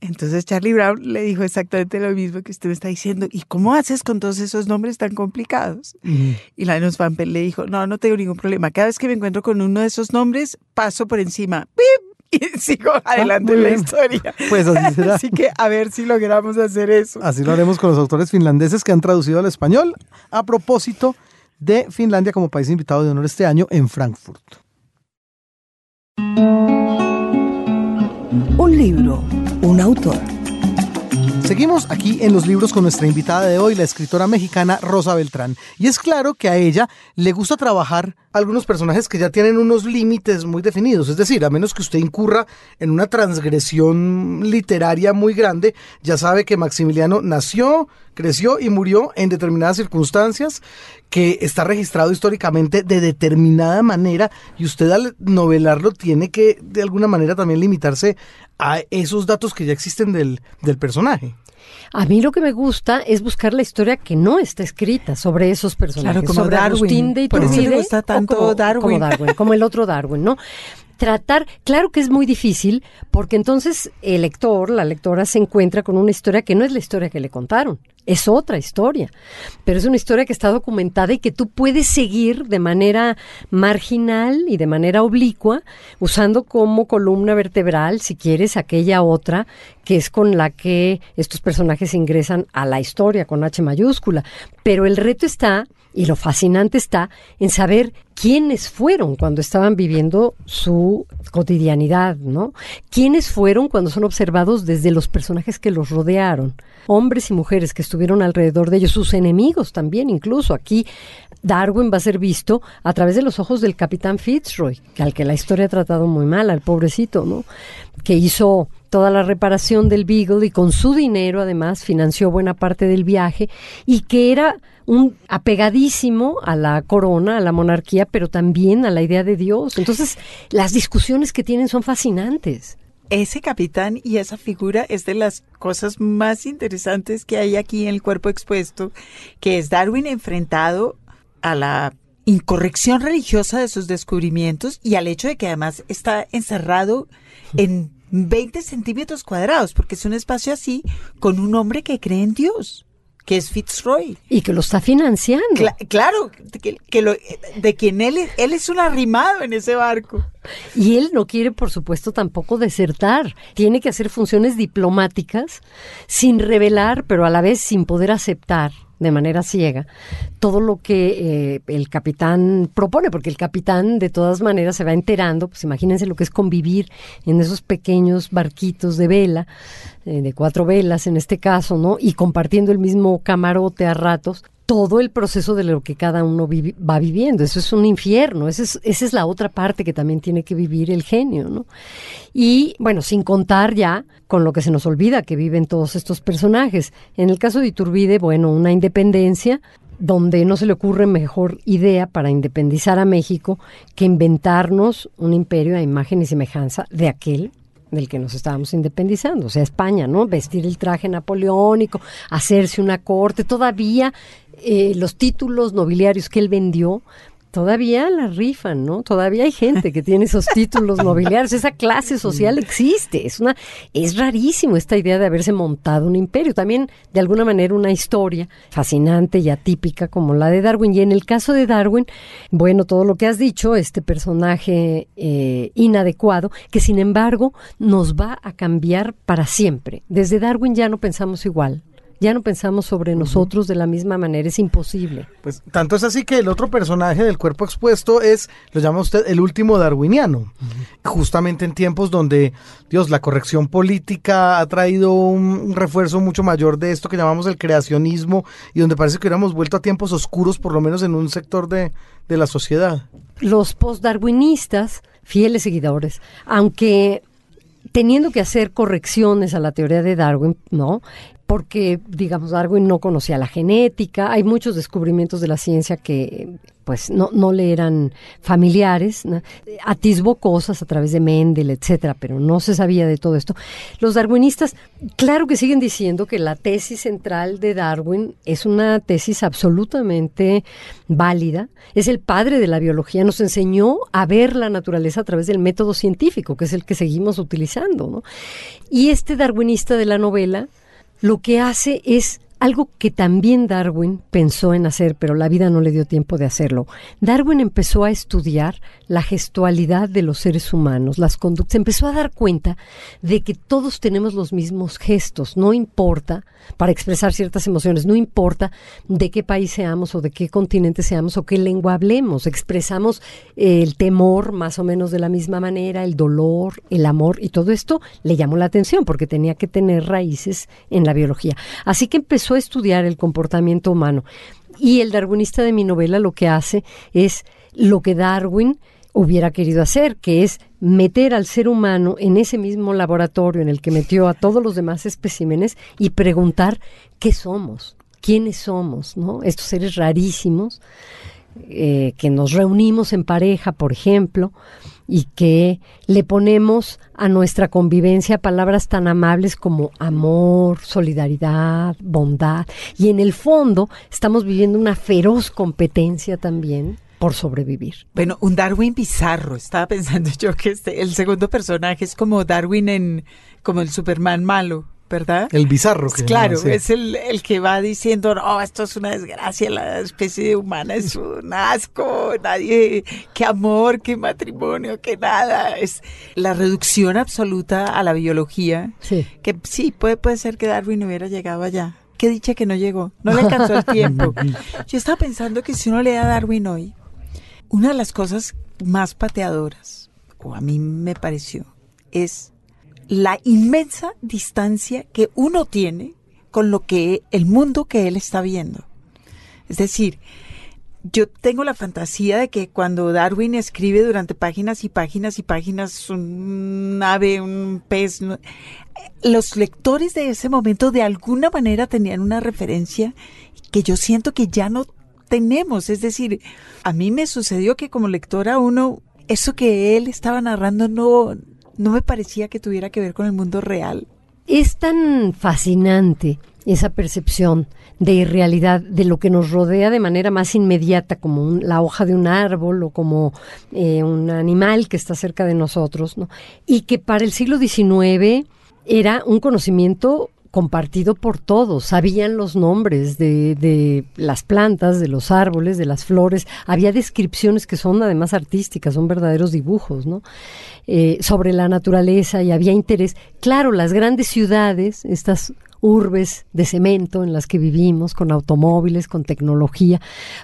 Entonces Charlie Brown le dijo exactamente lo mismo que usted me está diciendo. ¿Y cómo haces con todos esos nombres tan complicados? ujú. Y Linus Van Pelt le dijo, no, no tengo ningún problema. Cada vez que me encuentro con uno de esos nombres, paso por encima. ¡Pip! Y sigo adelante Ah, en la bien. historia. Pues así será. Así que a ver si logramos hacer eso. Así lo haremos con los autores finlandeses que han traducido al español a propósito de Finlandia como país invitado de honor este año en Frankfurt. Un libro, un autor. Seguimos aquí en los libros con nuestra invitada de hoy, la escritora mexicana Rosa Beltrán. Y es claro que a ella le gusta trabajar algunos personajes que ya tienen unos límites muy definidos. Es decir, a menos que usted incurra en una transgresión literaria muy grande, ya sabe que Maximiliano nació, creció y murió en determinadas circunstancias, que está registrado históricamente de determinada manera y usted al novelarlo tiene que de alguna manera también limitarse a esos datos que ya existen del, del personaje. A mí lo que me gusta es buscar la historia que no está escrita sobre esos personajes. Claro, como sobre Darwin. Agustín de Por eso Iturbide, gusta tanto como, Darwin. Como Darwin, como el otro Darwin, ¿no? Tratar, claro que es muy difícil, porque entonces el lector, la lectora, se encuentra con una historia que no es la historia que le contaron, es otra historia, pero es una historia que está documentada y que tú puedes seguir de manera marginal y de manera oblicua, usando como columna vertebral, si quieres, aquella otra que es con la que estos personajes ingresan a la historia con H mayúscula. Pero el reto está, y lo fascinante está, en saber quiénes fueron cuando estaban viviendo su cotidianidad, ¿no? ¿Quiénes fueron cuando son observados desde los personajes que los rodearon? Hombres y mujeres que estuvieron alrededor de ellos, sus enemigos también, incluso aquí Darwin va a ser visto a través de los ojos del capitán Fitzroy, al que la historia ha tratado muy mal, al pobrecito, ¿no? Que hizo toda la reparación del Beagle y con su dinero además financió buena parte del viaje y que era un apegadísimo a la corona, a la monarquía, pero también a la idea de Dios. Entonces, las discusiones que tienen son fascinantes. Ese capitán y esa figura es de las cosas más interesantes que hay aquí en el cuerpo expuesto, que es Darwin enfrentado a la incorrección religiosa de sus descubrimientos y al hecho de que además está encerrado en 20 centímetros cuadrados, porque es un espacio así con un hombre que cree en Dios, que es Fitzroy. Y que lo está financiando. Cla- claro, que, que lo, de quien él, es- él es un arrimado en ese barco. Y él no quiere, por supuesto, tampoco desertar. Tiene que hacer funciones diplomáticas sin revelar, pero a la vez sin poder aceptar de manera ciega todo lo que eh, el capitán propone, porque el capitán de todas maneras se va enterando, pues imagínense lo que es convivir en esos pequeños barquitos de vela, eh, de cuatro velas en este caso, ¿no? Y compartiendo el mismo camarote a ratos, todo el proceso de lo que cada uno va viviendo. Eso es un infierno, esa es, esa es la otra parte que también tiene que vivir el genio, ¿no? Y bueno, sin contar ya con lo que se nos olvida que viven todos estos personajes. En el caso de Iturbide, bueno, una independencia donde no se le ocurre mejor idea para independizar a México que inventarnos un imperio a imagen y semejanza de aquel del que nos estábamos independizando, o sea, España, ¿no? Vestir el traje napoleónico, hacerse una corte, todavía eh, los títulos nobiliarios que él vendió, todavía la rifan, ¿no? Todavía hay gente que tiene esos títulos nobiliarios, esa clase social existe, es una es rarísimo esta idea de haberse montado un imperio, también de alguna manera una historia fascinante y atípica como la de Darwin y en el caso de Darwin, bueno, todo lo que has dicho, este personaje eh, inadecuado que sin embargo nos va a cambiar para siempre. Desde Darwin ya no pensamos igual. Ya no pensamos sobre nosotros de la misma manera, es imposible. Pues tanto es así que el otro personaje del cuerpo expuesto es, lo llama usted, el último darwiniano. Justamente en tiempos donde, Dios, la corrección política ha traído un, un refuerzo mucho mayor de esto que llamamos el creacionismo y donde parece que hubiéramos vuelto a tiempos oscuros, por lo menos en un sector de, de la sociedad. Los postdarwinistas, fieles seguidores, aunque teniendo que hacer correcciones a la teoría de Darwin, ¿no? Porque, digamos, Darwin no conocía la genética, hay muchos descubrimientos de la ciencia que pues no, no le eran familiares, ¿no? atisbó cosas a través de Mendel, etcétera, pero no se sabía de todo esto. Los darwinistas, claro que siguen diciendo que la tesis central de Darwin es una tesis absolutamente válida, es el padre de la biología, nos enseñó a ver la naturaleza a través del método científico, que es el que seguimos utilizando, ¿no? Y este darwinista de la novela lo que hace es algo que también Darwin pensó en hacer, pero la vida no le dio tiempo de hacerlo. Darwin empezó a estudiar la gestualidad de los seres humanos, las conductas. Empezó a dar cuenta de que todos tenemos los mismos gestos, no importa, para expresar ciertas emociones, no importa de qué país seamos o de qué continente seamos o qué lengua hablemos. Expresamos el temor más o menos de la misma manera, el dolor, el amor, y todo esto le llamó la atención porque tenía que tener raíces en la biología. Así que empezó a estudiar el comportamiento humano. Y el darwinista de mi novela lo que hace es lo que Darwin hubiera querido hacer, que es meter al ser humano en ese mismo laboratorio en el que metió a todos los demás especímenes y preguntar qué somos, quiénes somos, ¿no? Estos seres rarísimos eh, que nos reunimos en pareja, por ejemplo, y que le ponemos a nuestra convivencia palabras tan amables como amor, solidaridad, bondad. Y en el fondo estamos viviendo una feroz competencia también por sobrevivir. Bueno, un Darwin bizarro. Estaba pensando yo que este, el segundo personaje es como Darwin en como el Superman malo. ¿Verdad? El bizarro. Que claro, es el, el, que va diciendo, no, esto es una desgracia, la especie humana es un asco, nadie, qué amor, qué matrimonio, qué nada. Es la reducción absoluta a la biología. Sí. Que sí, puede, puede ser que Darwin hubiera llegado allá. Qué dicha que no llegó, no le alcanzó el tiempo. Yo estaba pensando que si uno lee a Darwin hoy, una de las cosas más pateadoras, o a mí me pareció, es la inmensa distancia que uno tiene con lo que el mundo que él está viendo. Es decir, yo tengo la fantasía de que cuando Darwin escribe durante páginas y páginas y páginas un ave, un pez, los lectores de ese momento de alguna manera tenían una referencia que yo siento que ya no tenemos. Es decir, a mí me sucedió que como lectora uno, eso que él estaba narrando no, no me parecía que tuviera que ver con el mundo real. Es tan fascinante esa percepción de irrealidad de lo que nos rodea de manera más inmediata, como la hoja de un árbol o como eh, un animal que está cerca de nosotros, ¿no? y que para el siglo XIX era un conocimiento compartido por todos, sabían los nombres de, de, las plantas, de los árboles, de las flores, había descripciones que son además artísticas, son verdaderos dibujos, ¿no? Eh, sobre la naturaleza y había interés. Claro, las grandes ciudades, estas urbes de cemento en las que vivimos, con automóviles, con tecnología,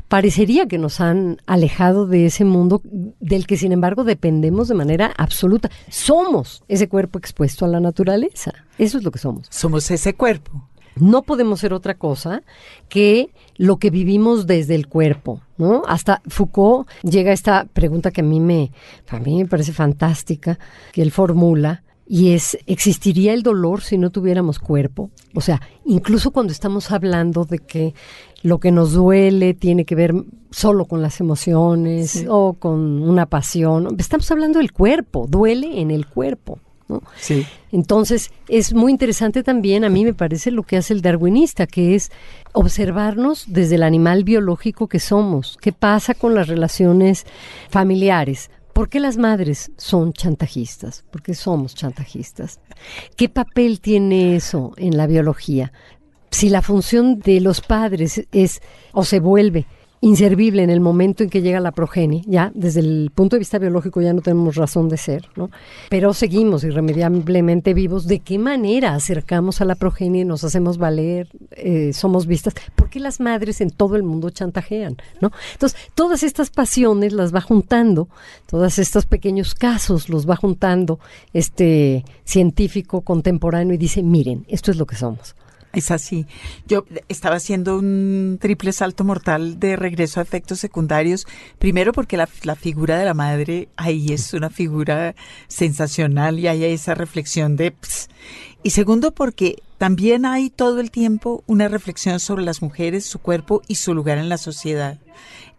parecería que nos han alejado de ese mundo del que sin embargo dependemos de manera absoluta. Somos ese cuerpo expuesto a la naturaleza. Eso es lo que somos. Somos ese cuerpo. No podemos ser otra cosa que lo que vivimos desde el cuerpo, ¿no? Hasta Foucault llega a esta pregunta que a mí me, a mí me parece fantástica, que él formula, y es, ¿existiría el dolor si no tuviéramos cuerpo? O sea, incluso cuando estamos hablando de que lo que nos duele tiene que ver solo con las emociones o con una pasión, estamos hablando del cuerpo, duele en el cuerpo. ¿no? Sí. Entonces, es muy interesante también, a mí me parece lo que hace el darwinista, que es observarnos desde el animal biológico que somos, qué pasa con las relaciones familiares, ¿Por qué las madres son chantajistas? ¿Por qué somos chantajistas? ¿Qué papel tiene eso en la biología? Si la función de los padres es o se vuelve inservible en el momento en que llega la progenie, ya desde el punto de vista biológico ya no tenemos razón de ser, ¿no? Pero seguimos irremediablemente vivos. ¿De qué manera acercamos a la progenie, nos hacemos valer, eh, somos vistas? ¿Por qué las madres en todo el mundo chantajean, no? Entonces, todas estas pasiones las va juntando, todos estos pequeños casos los va juntando este científico contemporáneo y dice, miren, esto es lo que somos. Es así. Yo estaba haciendo un triple salto mortal de regreso a efectos secundarios. Primero porque la, figura de la madre ahí es una figura sensacional y hay esa reflexión de... Y segundo porque también hay todo el tiempo una reflexión sobre las mujeres, su cuerpo y su lugar en la sociedad.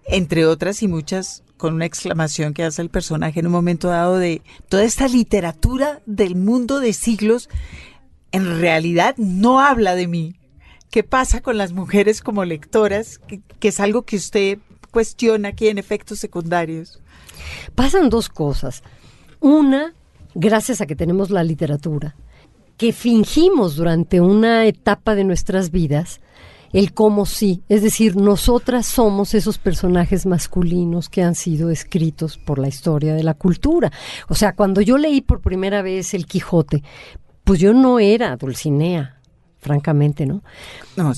Entre otras y muchas con una exclamación que hace el personaje en un momento dado de toda esta literatura del mundo de siglos en realidad no habla de mí. ¿Qué pasa con las mujeres como lectoras? Que, es algo que usted cuestiona aquí en efectos secundarios. Pasan dos cosas. Una, gracias a que tenemos la literatura, que fingimos durante una etapa de nuestras vidas el cómo sí, es decir, nosotras somos esos personajes masculinos que han sido escritos por la historia de la cultura. O sea, cuando yo leí por primera vez El Quijote, pues yo no era Dulcinea, francamente, ¿no?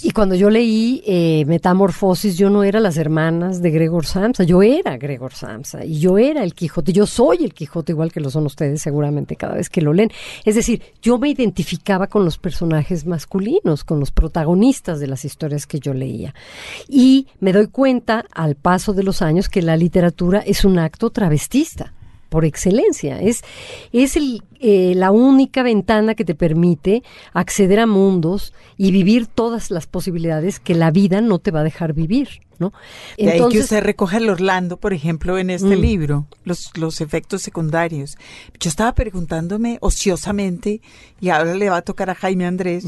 Y cuando yo leí eh, Metamorfosis, yo no era las hermanas de Gregor Samsa, yo era Gregor Samsa y yo era el Quijote, yo soy el Quijote igual que lo son ustedes seguramente cada vez que lo leen. Es decir, yo me identificaba con los personajes masculinos, con los protagonistas de las historias que yo leía. Y me doy cuenta al paso de los años que la literatura es un acto travestista por excelencia. Es, es el, eh, la única ventana que te permite acceder a mundos y vivir todas las posibilidades que la vida no te va a dejar vivir. ¿no? De ahí que usted recoge el Orlando, por ejemplo, en este Mm. libro, los, los efectos secundarios. Yo estaba preguntándome ociosamente, y ahora le va a tocar a Jaime Andrés,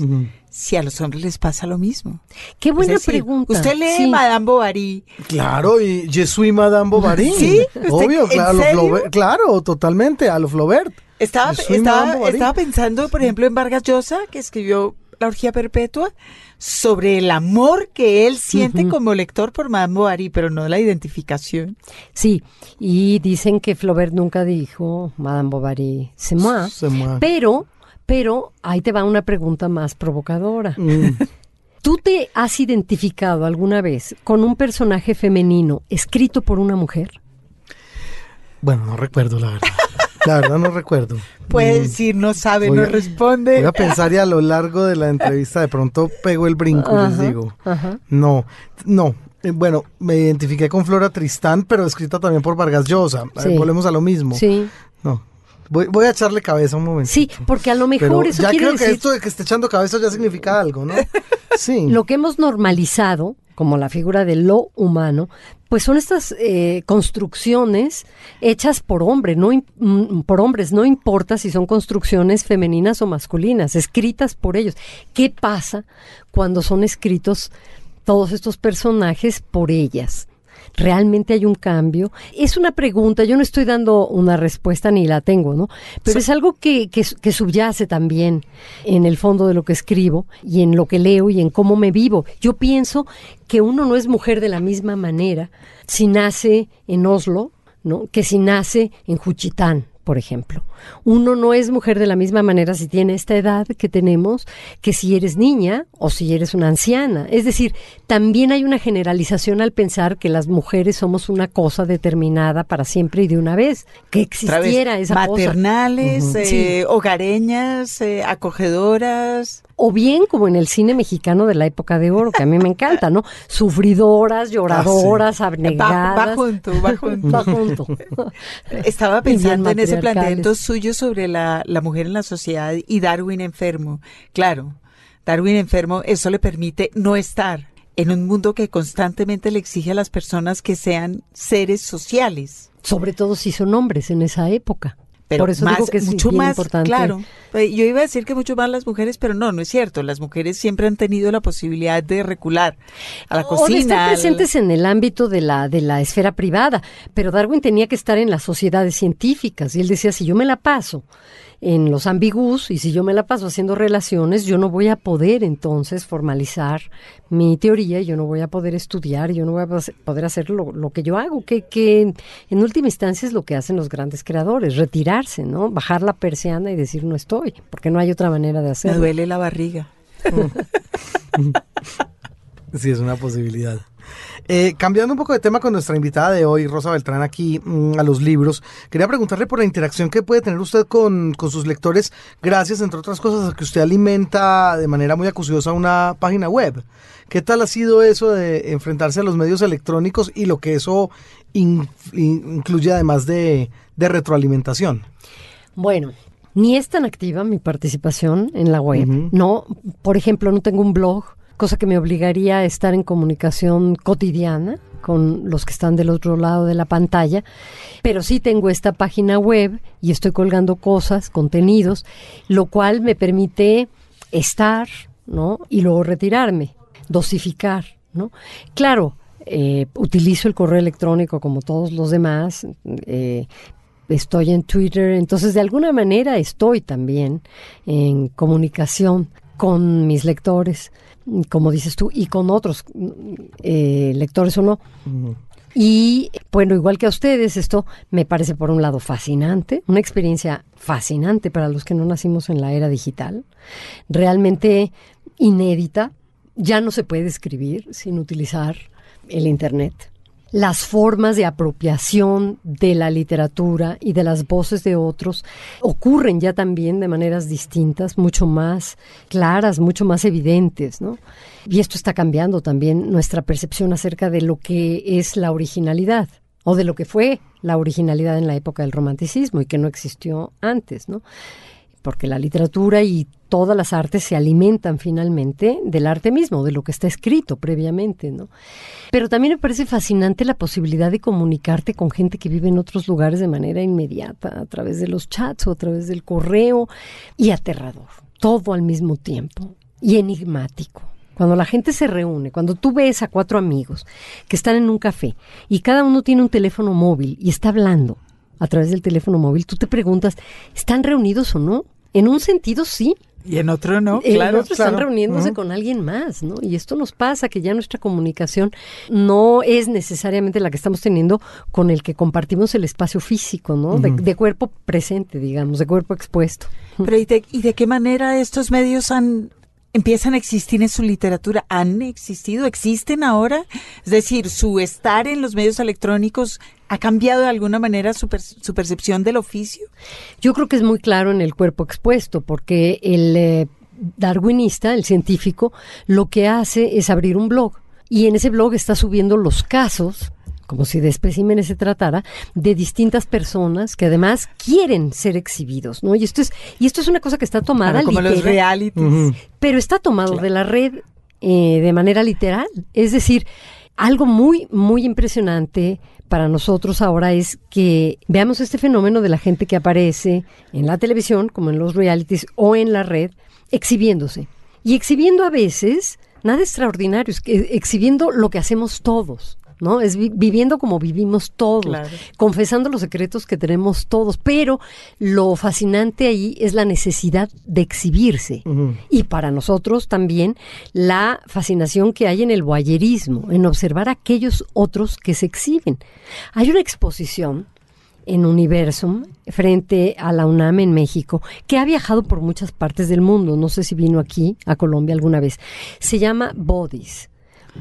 si a los hombres les pasa lo mismo. Qué buena decir, pregunta. Usted lee Sí. Madame Bovary, Claro, y Je suis Madame Bovary. ¿Sí? ¿Usted- Obvio, claro? Flaubert- claro, totalmente, a lo Flaubert. Estaba, pensando, por ejemplo, en Vargas Llosa, que escribió La orgía perpetua, sobre el amor que él siente como lector por Madame Bovary, pero no la identificación. Sí, y dicen que Flaubert nunca dijo Madame Bovary. C'est moi. Pero, pero ahí te va una pregunta más provocadora. Mm. ¿Tú te has identificado alguna vez con un personaje femenino escrito por una mujer? Bueno, no recuerdo, la verdad. La verdad no recuerdo. Puede Mm. decir, no sabe, Voy no a- responde. Voy a pensar y a lo largo de la entrevista de pronto pego el brinco les digo. ajá. No, no. Eh, Bueno, me identifiqué con Flora Tristán, pero escrita también por Vargas Llosa. Sí. volvemos a lo mismo. Sí. No. Voy, voy a echarle cabeza un momento. Sí, porque a lo mejor Pero eso ya quiere creo que esto de que esté echando cabeza ya significa algo, ¿no? Sí. lo que hemos normalizado como la figura de lo humano, pues son estas eh, construcciones hechas por hombre, no mm, por hombres, no importa si son construcciones femeninas o masculinas, escritas por ellos. ¿Qué pasa cuando son escritos todos estos personajes por ellas? ¿Realmente hay un cambio? Es una pregunta, yo no estoy dando una respuesta ni la tengo, ¿no? Pero es algo que, que, que subyace también en el fondo de lo que escribo y en lo que leo y en cómo me vivo. Yo pienso que uno no es mujer de la misma manera si nace en Oslo, ¿no? Que si nace en Juchitán, por ejemplo. Uno no es mujer de la misma manera si tiene esta edad que tenemos que si eres niña o si eres una anciana. Es decir, también hay una generalización al pensar que las mujeres somos una cosa determinada para siempre y de una vez, que vez, existiera esa cosa. maternales, eh, Sí. hogareñas, eh, acogedoras. O bien como en el cine mexicano de la época de oro, que a mí me encanta, ¿no? Sufridoras, lloradoras, Va, abnegadas. va junto, va junto. Va junto. Estaba pensando en ese planteamiento suyo sobre la, la mujer en la sociedad y Darwin enfermo. Claro, Darwin enfermo, eso le permite no estar en un mundo que constantemente le exige a las personas que sean seres sociales. Sobre todo si son hombres en esa época. Pero Por eso más, digo que es mucho bien más, importante. claro. Eh, Yo iba a decir que mucho más las mujeres, pero no, no es cierto. Las mujeres siempre han tenido la posibilidad de recular a la O de cocina. estar al- presentes en el ámbito de la, de la esfera privada. Pero Darwin tenía que estar en las sociedades científicas. Y él decía, si yo me la paso en los ambigus y si yo me la paso haciendo relaciones, yo no voy a poder entonces formalizar mi teoría, yo no voy a poder estudiar, yo no voy a poder hacer lo, lo que yo hago, que, que en, última instancia es lo que hacen los grandes creadores, retirarse, ¿no? Bajar la persiana y decir no estoy, porque no hay otra manera de Me hacerlo. duele la barriga. Sí, es una posibilidad. Eh, cambiando un poco de tema con nuestra invitada de hoy, Rosa Beltrán, aquí mm, a los libros, quería preguntarle por la interacción que puede tener usted con, con sus lectores, gracias, entre otras cosas, a que usted alimenta de manera muy acuciosa una página web. ¿Qué tal ha sido eso de enfrentarse a los medios electrónicos y lo que eso in- in- incluye además de, de retroalimentación? Bueno, ni es tan activa mi participación en la web. No, por ejemplo, no tengo un blog, cosa que me obligaría a estar en comunicación cotidiana con los que están del otro lado de la pantalla, pero sí tengo esta página web y estoy colgando cosas, contenidos, lo cual me permite estar, ¿no? Y luego retirarme, dosificar, ¿no? Claro, eh, utilizo el correo electrónico como todos los demás, eh, estoy en Twitter, entonces de alguna manera estoy también en comunicación con mis lectores, como dices tú, y con otros eh, lectores o no. Y bueno, igual que a ustedes, esto me parece por un lado fascinante, una experiencia fascinante para los que no nacimos en la era digital, realmente inédita. Ya no se puede escribir sin utilizar el Internet. Las formas de apropiación de la literatura y de las voces de otros ocurren ya también de maneras distintas, mucho más claras, mucho más evidentes, ¿no? Y esto está cambiando también nuestra percepción acerca de lo que es la originalidad. o de lo que fue la originalidad en la época del romanticismo y que no existió antes, ¿no? Porque la literatura y todas las artes se alimentan finalmente del arte mismo, de lo que está escrito previamente, ¿no? Pero también me parece fascinante la posibilidad de comunicarte con gente que vive en otros lugares de manera inmediata, a través de los chats o a través del correo, y aterrador, todo al mismo tiempo, y enigmático. Cuando la gente se reúne, cuando tú ves a cuatro amigos que están en un café y cada uno tiene un teléfono móvil y está hablando a través del teléfono móvil, tú te preguntas, ¿están reunidos o no? En un sentido sí, y en otro no, en claro. otro están reuniéndose con alguien más, ¿no? Y esto nos pasa, que ya nuestra comunicación no es necesariamente la que estamos teniendo con el que compartimos el espacio físico, ¿no? de, de, cuerpo presente, digamos, de cuerpo expuesto. Pero ¿y de, ¿y de qué manera estos medios han empiezan a existir en su literatura, han existido, existen ahora, es decir, su estar en los medios electrónicos ha cambiado de alguna manera su, per su percepción del oficio. Yo creo que es muy claro en el cuerpo expuesto, porque el eh, darwinista, el científico, lo que hace es abrir un blog y en ese blog está subiendo los casos como si de especímenes se tratara, de distintas personas que además quieren ser exhibidos, ¿no? Y esto es, y esto es una cosa que está tomada claro, como los realities. Uh -huh. Pero está tomado claro. de la red eh, de manera literal. Es decir, algo muy, muy impresionante para nosotros ahora es que veamos este fenómeno de la gente que aparece en la televisión, como en los realities o en la red, exhibiéndose. Y exhibiendo a veces nada extraordinario, es que exhibiendo lo que hacemos todos. ¿No? Es vi viviendo como vivimos todos, claro. confesando los secretos que tenemos todos, pero lo fascinante ahí es la necesidad de exhibirse. Uh -huh. Y para nosotros también la fascinación que hay en el voyerismo, en observar a aquellos otros que se exhiben. Hay una exposición en Universum frente a la UNAM en México, que ha viajado por muchas partes del mundo, no sé si vino aquí a Colombia alguna vez. Se llama Bodies.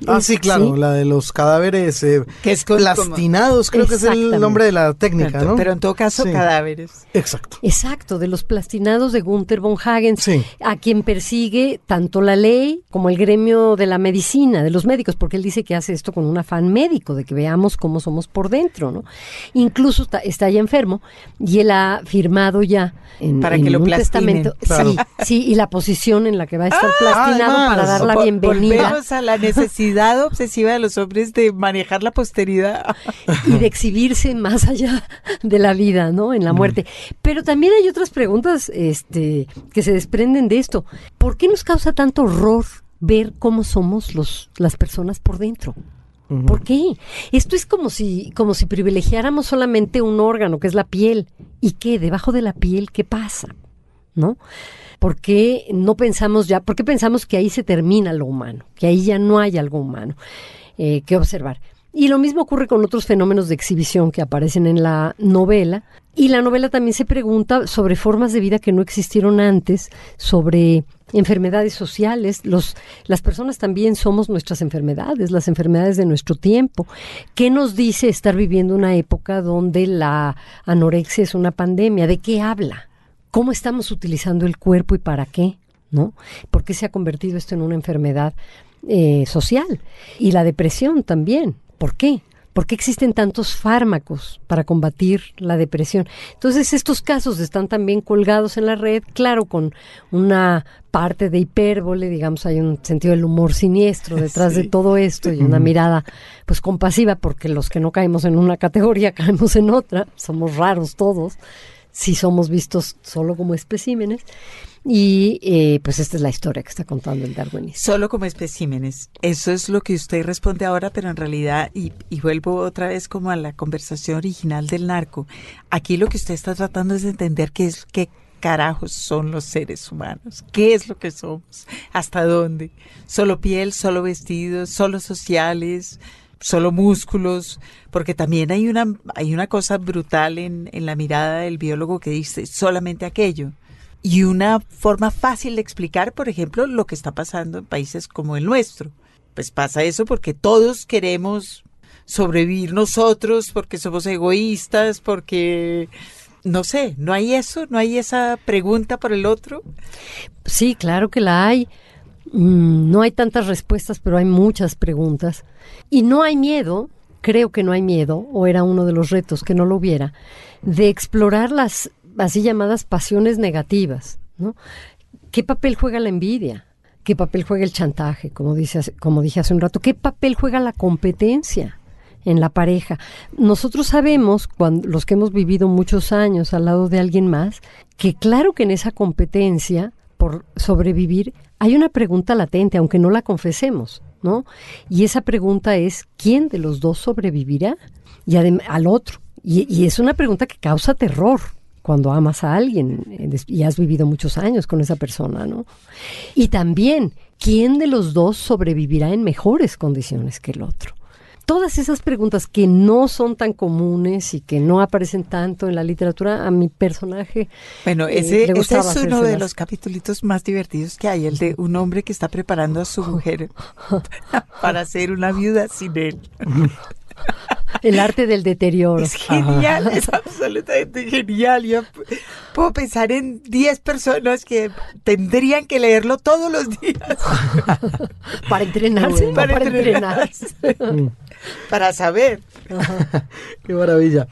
Ah, sí, claro, ¿sí? la de los cadáveres eh, que es con, plastinados, creo que es el nombre de la técnica, ¿no? Pero en todo caso, sí. cadáveres. Exacto. Exacto, de los plastinados de Gunther von Hagen, sí. a quien persigue tanto la ley como el gremio de la medicina, de los médicos, porque él dice que hace esto con un afán médico, de que veamos cómo somos por dentro, ¿no? Incluso está, está ya enfermo y él ha firmado ya en, para en que lo un plastinen. testamento, Claro. sí, sí, y la posición en la que va a estar Ah, plastinado además, para dar la bienvenida. Volvemos a la necesidad obsesiva de los hombres de manejar la posteridad. y de exhibirse más allá de la vida, ¿no? En la muerte. Pero también hay otras preguntas este, que se desprenden de esto. ¿Por qué nos causa tanto horror ver cómo somos los, las personas por dentro? ¿Por qué? Esto es como si, como si privilegiáramos solamente un órgano, que es la piel. ¿Y qué? Debajo de la piel, ¿qué pasa? ¿No? ¿Por qué no pensamos ya? ¿Por qué pensamos que ahí se termina lo humano? Que ahí ya no hay algo humano eh, que observar. Y lo mismo ocurre con otros fenómenos de exhibición que aparecen en la novela. Y la novela también se pregunta sobre formas de vida que no existieron antes, sobre enfermedades sociales. Las personas también somos nuestras enfermedades, las enfermedades de nuestro tiempo. ¿Qué nos dice estar viviendo una época donde la anorexia es una pandemia? ¿De qué habla? ¿Cómo estamos utilizando el cuerpo y para qué? ¿No? ¿Por qué se ha convertido esto en una enfermedad eh, social? Y la depresión también. ¿Por qué? ¿Por qué existen tantos fármacos para combatir la depresión? Entonces, estos casos están también colgados en la red, claro, con una parte de hipérbole, digamos, hay un sentido del humor siniestro detrás Sí. de todo esto y una mirada, pues, compasiva, porque los que no caemos en una categoría caemos en otra, somos raros todos, si somos vistos solo como especímenes. Y eh, pues esta es la historia que está contando el darwinismo. Solo como especímenes. Eso es lo que usted responde ahora, pero en realidad, y, y vuelvo otra vez como a la conversación original del narco, aquí lo que usted está tratando es de entender qué es qué carajos son los seres humanos, qué es lo que somos, hasta dónde, solo piel, solo vestidos, solo sociales, solo músculos, porque también hay una, hay una cosa brutal en, en la mirada del biólogo que dice solamente aquello. Y una forma fácil de explicar, por ejemplo, lo que está pasando en países como el nuestro. Pues pasa eso porque todos queremos sobrevivir nosotros, porque somos egoístas, porque no sé, no hay eso, no hay esa pregunta por el otro. Sí, claro que la hay. Mm, No hay tantas respuestas, pero hay muchas preguntas. Y no hay miedo creo que no hay miedo, o era uno de los retos que no lo hubiera, de explorar las así llamadas pasiones negativas. ¿Qué papel juega la envidia? ¿Qué papel juega el chantaje, como, dice, dije hace un rato? ¿Qué papel juega la competencia? en la pareja. Nosotros sabemos, los que hemos vivido muchos años al lado de alguien más, que claro que en esa competencia por sobrevivir hay una pregunta latente, aunque no la confesemos, ¿no? Y esa pregunta es, ¿quién de los dos sobrevivirá? Y al otro. y es una pregunta que causa terror, cuando amas a alguien eh, y has vivido muchos años con esa persona, ¿no? Y también, ¿quién de los dos sobrevivirá en mejores condiciones que el otro? Todas esas preguntas que no son tan comunes y que no aparecen tanto en la literatura, a mi personaje. Bueno, eh, ese, ese es uno de los capítulos más divertidos que hay, el de un hombre que está preparando a su mujer para ser una viuda sin él. El arte del deterioro. Es genial, es absolutamente genial. Yo puedo pensar en 10 personas que tendrían que leerlo todos los días. para entrenarse. Para, entrenarse. para saber. Qué maravilla.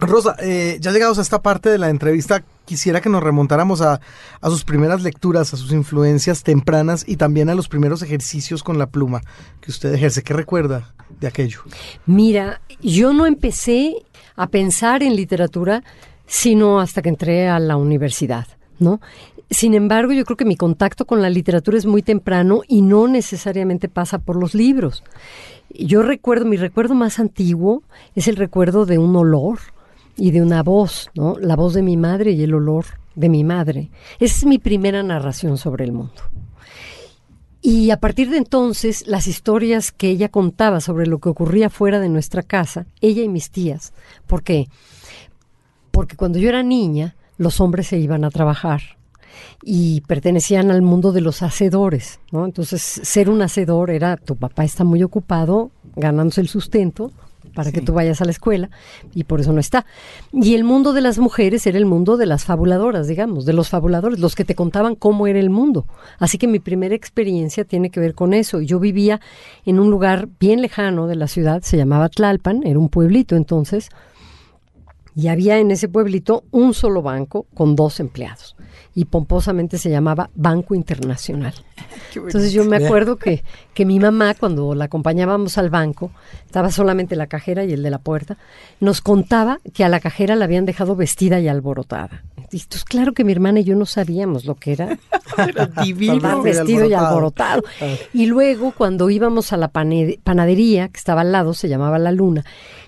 Rosa, eh, ya llegados a esta parte de la entrevista, quisiera que nos remontáramos a, a, sus primeras lecturas, a sus influencias tempranas y también a los primeros ejercicios con la pluma que usted ejerce. ¿Qué recuerda de aquello? Mira, yo no empecé a pensar en literatura sino hasta que entré a la universidad, ¿no? Sin embargo, yo creo que mi contacto con la literatura es muy temprano y no necesariamente pasa por los libros. Yo recuerdo, mi recuerdo más antiguo es el recuerdo de un olor, y de una voz, ¿no? La voz de mi madre y el olor de mi madre. Esa es mi primera narración sobre el mundo. Y a partir de entonces, las historias que ella contaba sobre lo que ocurría fuera de nuestra casa, ella y mis tías. ¿Por qué? Porque cuando yo era niña, los hombres se iban a trabajar y pertenecían al mundo de los hacedores, ¿no? Entonces, ser un hacedor era, tu papá está muy ocupado ganándose el sustento, para que tú vayas a la escuela y por eso no está. Y el mundo de las mujeres era el mundo de las fabuladoras, digamos, de los fabuladores, los que te contaban cómo era el mundo. Así que mi primera experiencia tiene que ver con eso. Yo vivía en un lugar bien lejano de la ciudad, se llamaba Tlalpan, era un pueblito entonces, y había en ese pueblito un solo banco con dos empleados y pomposamente se llamaba Banco Internacional. Entonces yo me acuerdo que, que mi mamá, cuando la acompañábamos al banco, estaba solamente la cajera y el de la puerta, nos contaba que a la cajera la habían dejado vestida y alborotada. Y entonces, claro que mi hermana y yo no sabíamos lo que era. divino. vestido y alborotado. Y luego, cuando íbamos a la panadería, que estaba al lado, se llamaba La Luna,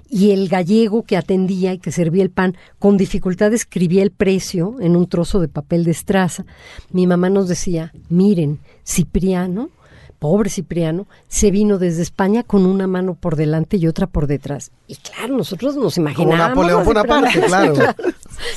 y el gallego que atendía y que servía el pan con dificultad escribía el precio en un trozo de papel de estraza. Mi mamá nos decía, miren, Cipriano, pobre Cipriano, se vino desde España con una mano por delante y otra por detrás. Y claro, nosotros nos imaginábamos. Como Napoleón Bonaparte, claro.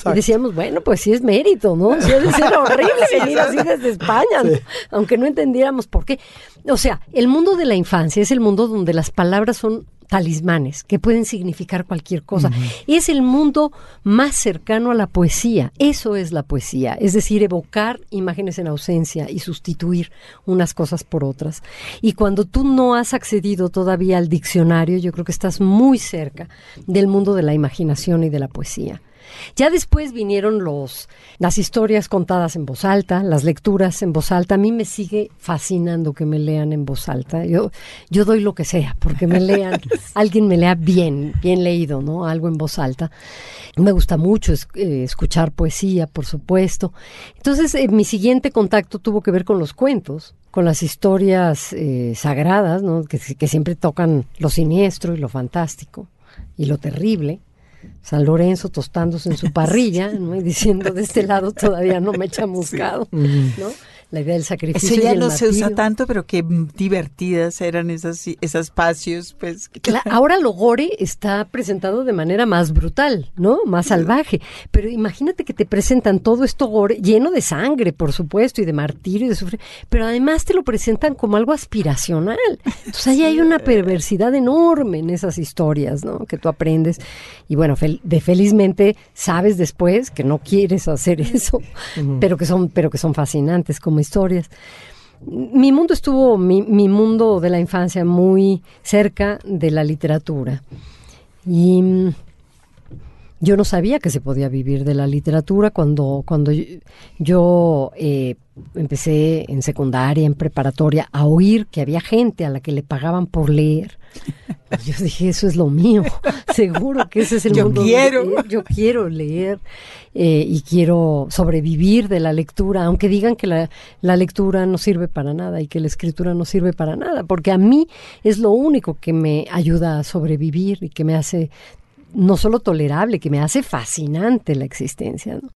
Y decíamos, bueno, pues sí es mérito, ¿no? Sí debe ser horrible venir así desde España, aunque no entendiéramos por qué. O sea, el mundo de la infancia es el mundo donde las palabras son talismanes que pueden significar cualquier cosa. Es el mundo más cercano a la poesía. Eso es la poesía, es decir, evocar imágenes en ausencia y sustituir unas cosas por otras. Y cuando tú no has accedido todavía al diccionario, yo creo que estás muy cerca del mundo de la imaginación y de la poesía. Ya después vinieron los, las historias contadas en voz alta, las lecturas en voz alta. A mí me sigue fascinando que me lean en voz alta. Yo, yo doy lo que sea, porque me lean, alguien me lea bien, bien leído, ¿no? Algo en voz alta. Me gusta mucho eh, escuchar poesía, por supuesto. Entonces, eh, mi siguiente contacto tuvo que ver con los cuentos, con las historias eh, sagradas, ¿no? que, que siempre tocan lo siniestro y lo fantástico y lo terrible. San Lorenzo tostándose en su parrilla, ¿no? Y diciendo, de este lado todavía no me echa muscado, ¿no? La idea del sacrificio. Eso ya no se usa tanto, pero qué divertidas eran esas, esos espacios. Pues. ahora lo gore está presentado de manera más brutal, ¿no? Más salvaje. Pero imagínate que te presentan todo esto gore, lleno de sangre, por supuesto, y de martirio y de sufrir, pero además te lo presentan como algo aspiracional. Entonces ahí hay una perversidad enorme en esas historias, ¿no? Que tú aprendes. Y bueno, de felizmente sabes después que no quieres hacer eso, pero que son, pero que son fascinantes como historias. mi mundo estuvo, mi, mi, mundo de la infancia muy cerca de la literatura. Y mm, yo no sabía que se podía vivir de la literatura cuando, cuando yo eh, empecé en secundaria, en preparatoria, a oír que había gente a la que le pagaban por leer. Pues yo dije, eso es lo mío, seguro que ese es el yo mundo. Quiero. Yo quiero leer eh, y quiero sobrevivir de la lectura, aunque digan que la, la lectura no sirve para nada y que la escritura no sirve para nada, porque a mí es lo único que me ayuda a sobrevivir y que me hace no solo tolerable, que me hace fascinante la existencia. ¿no?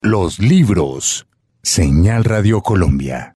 Los libros. Señal Radio Colombia.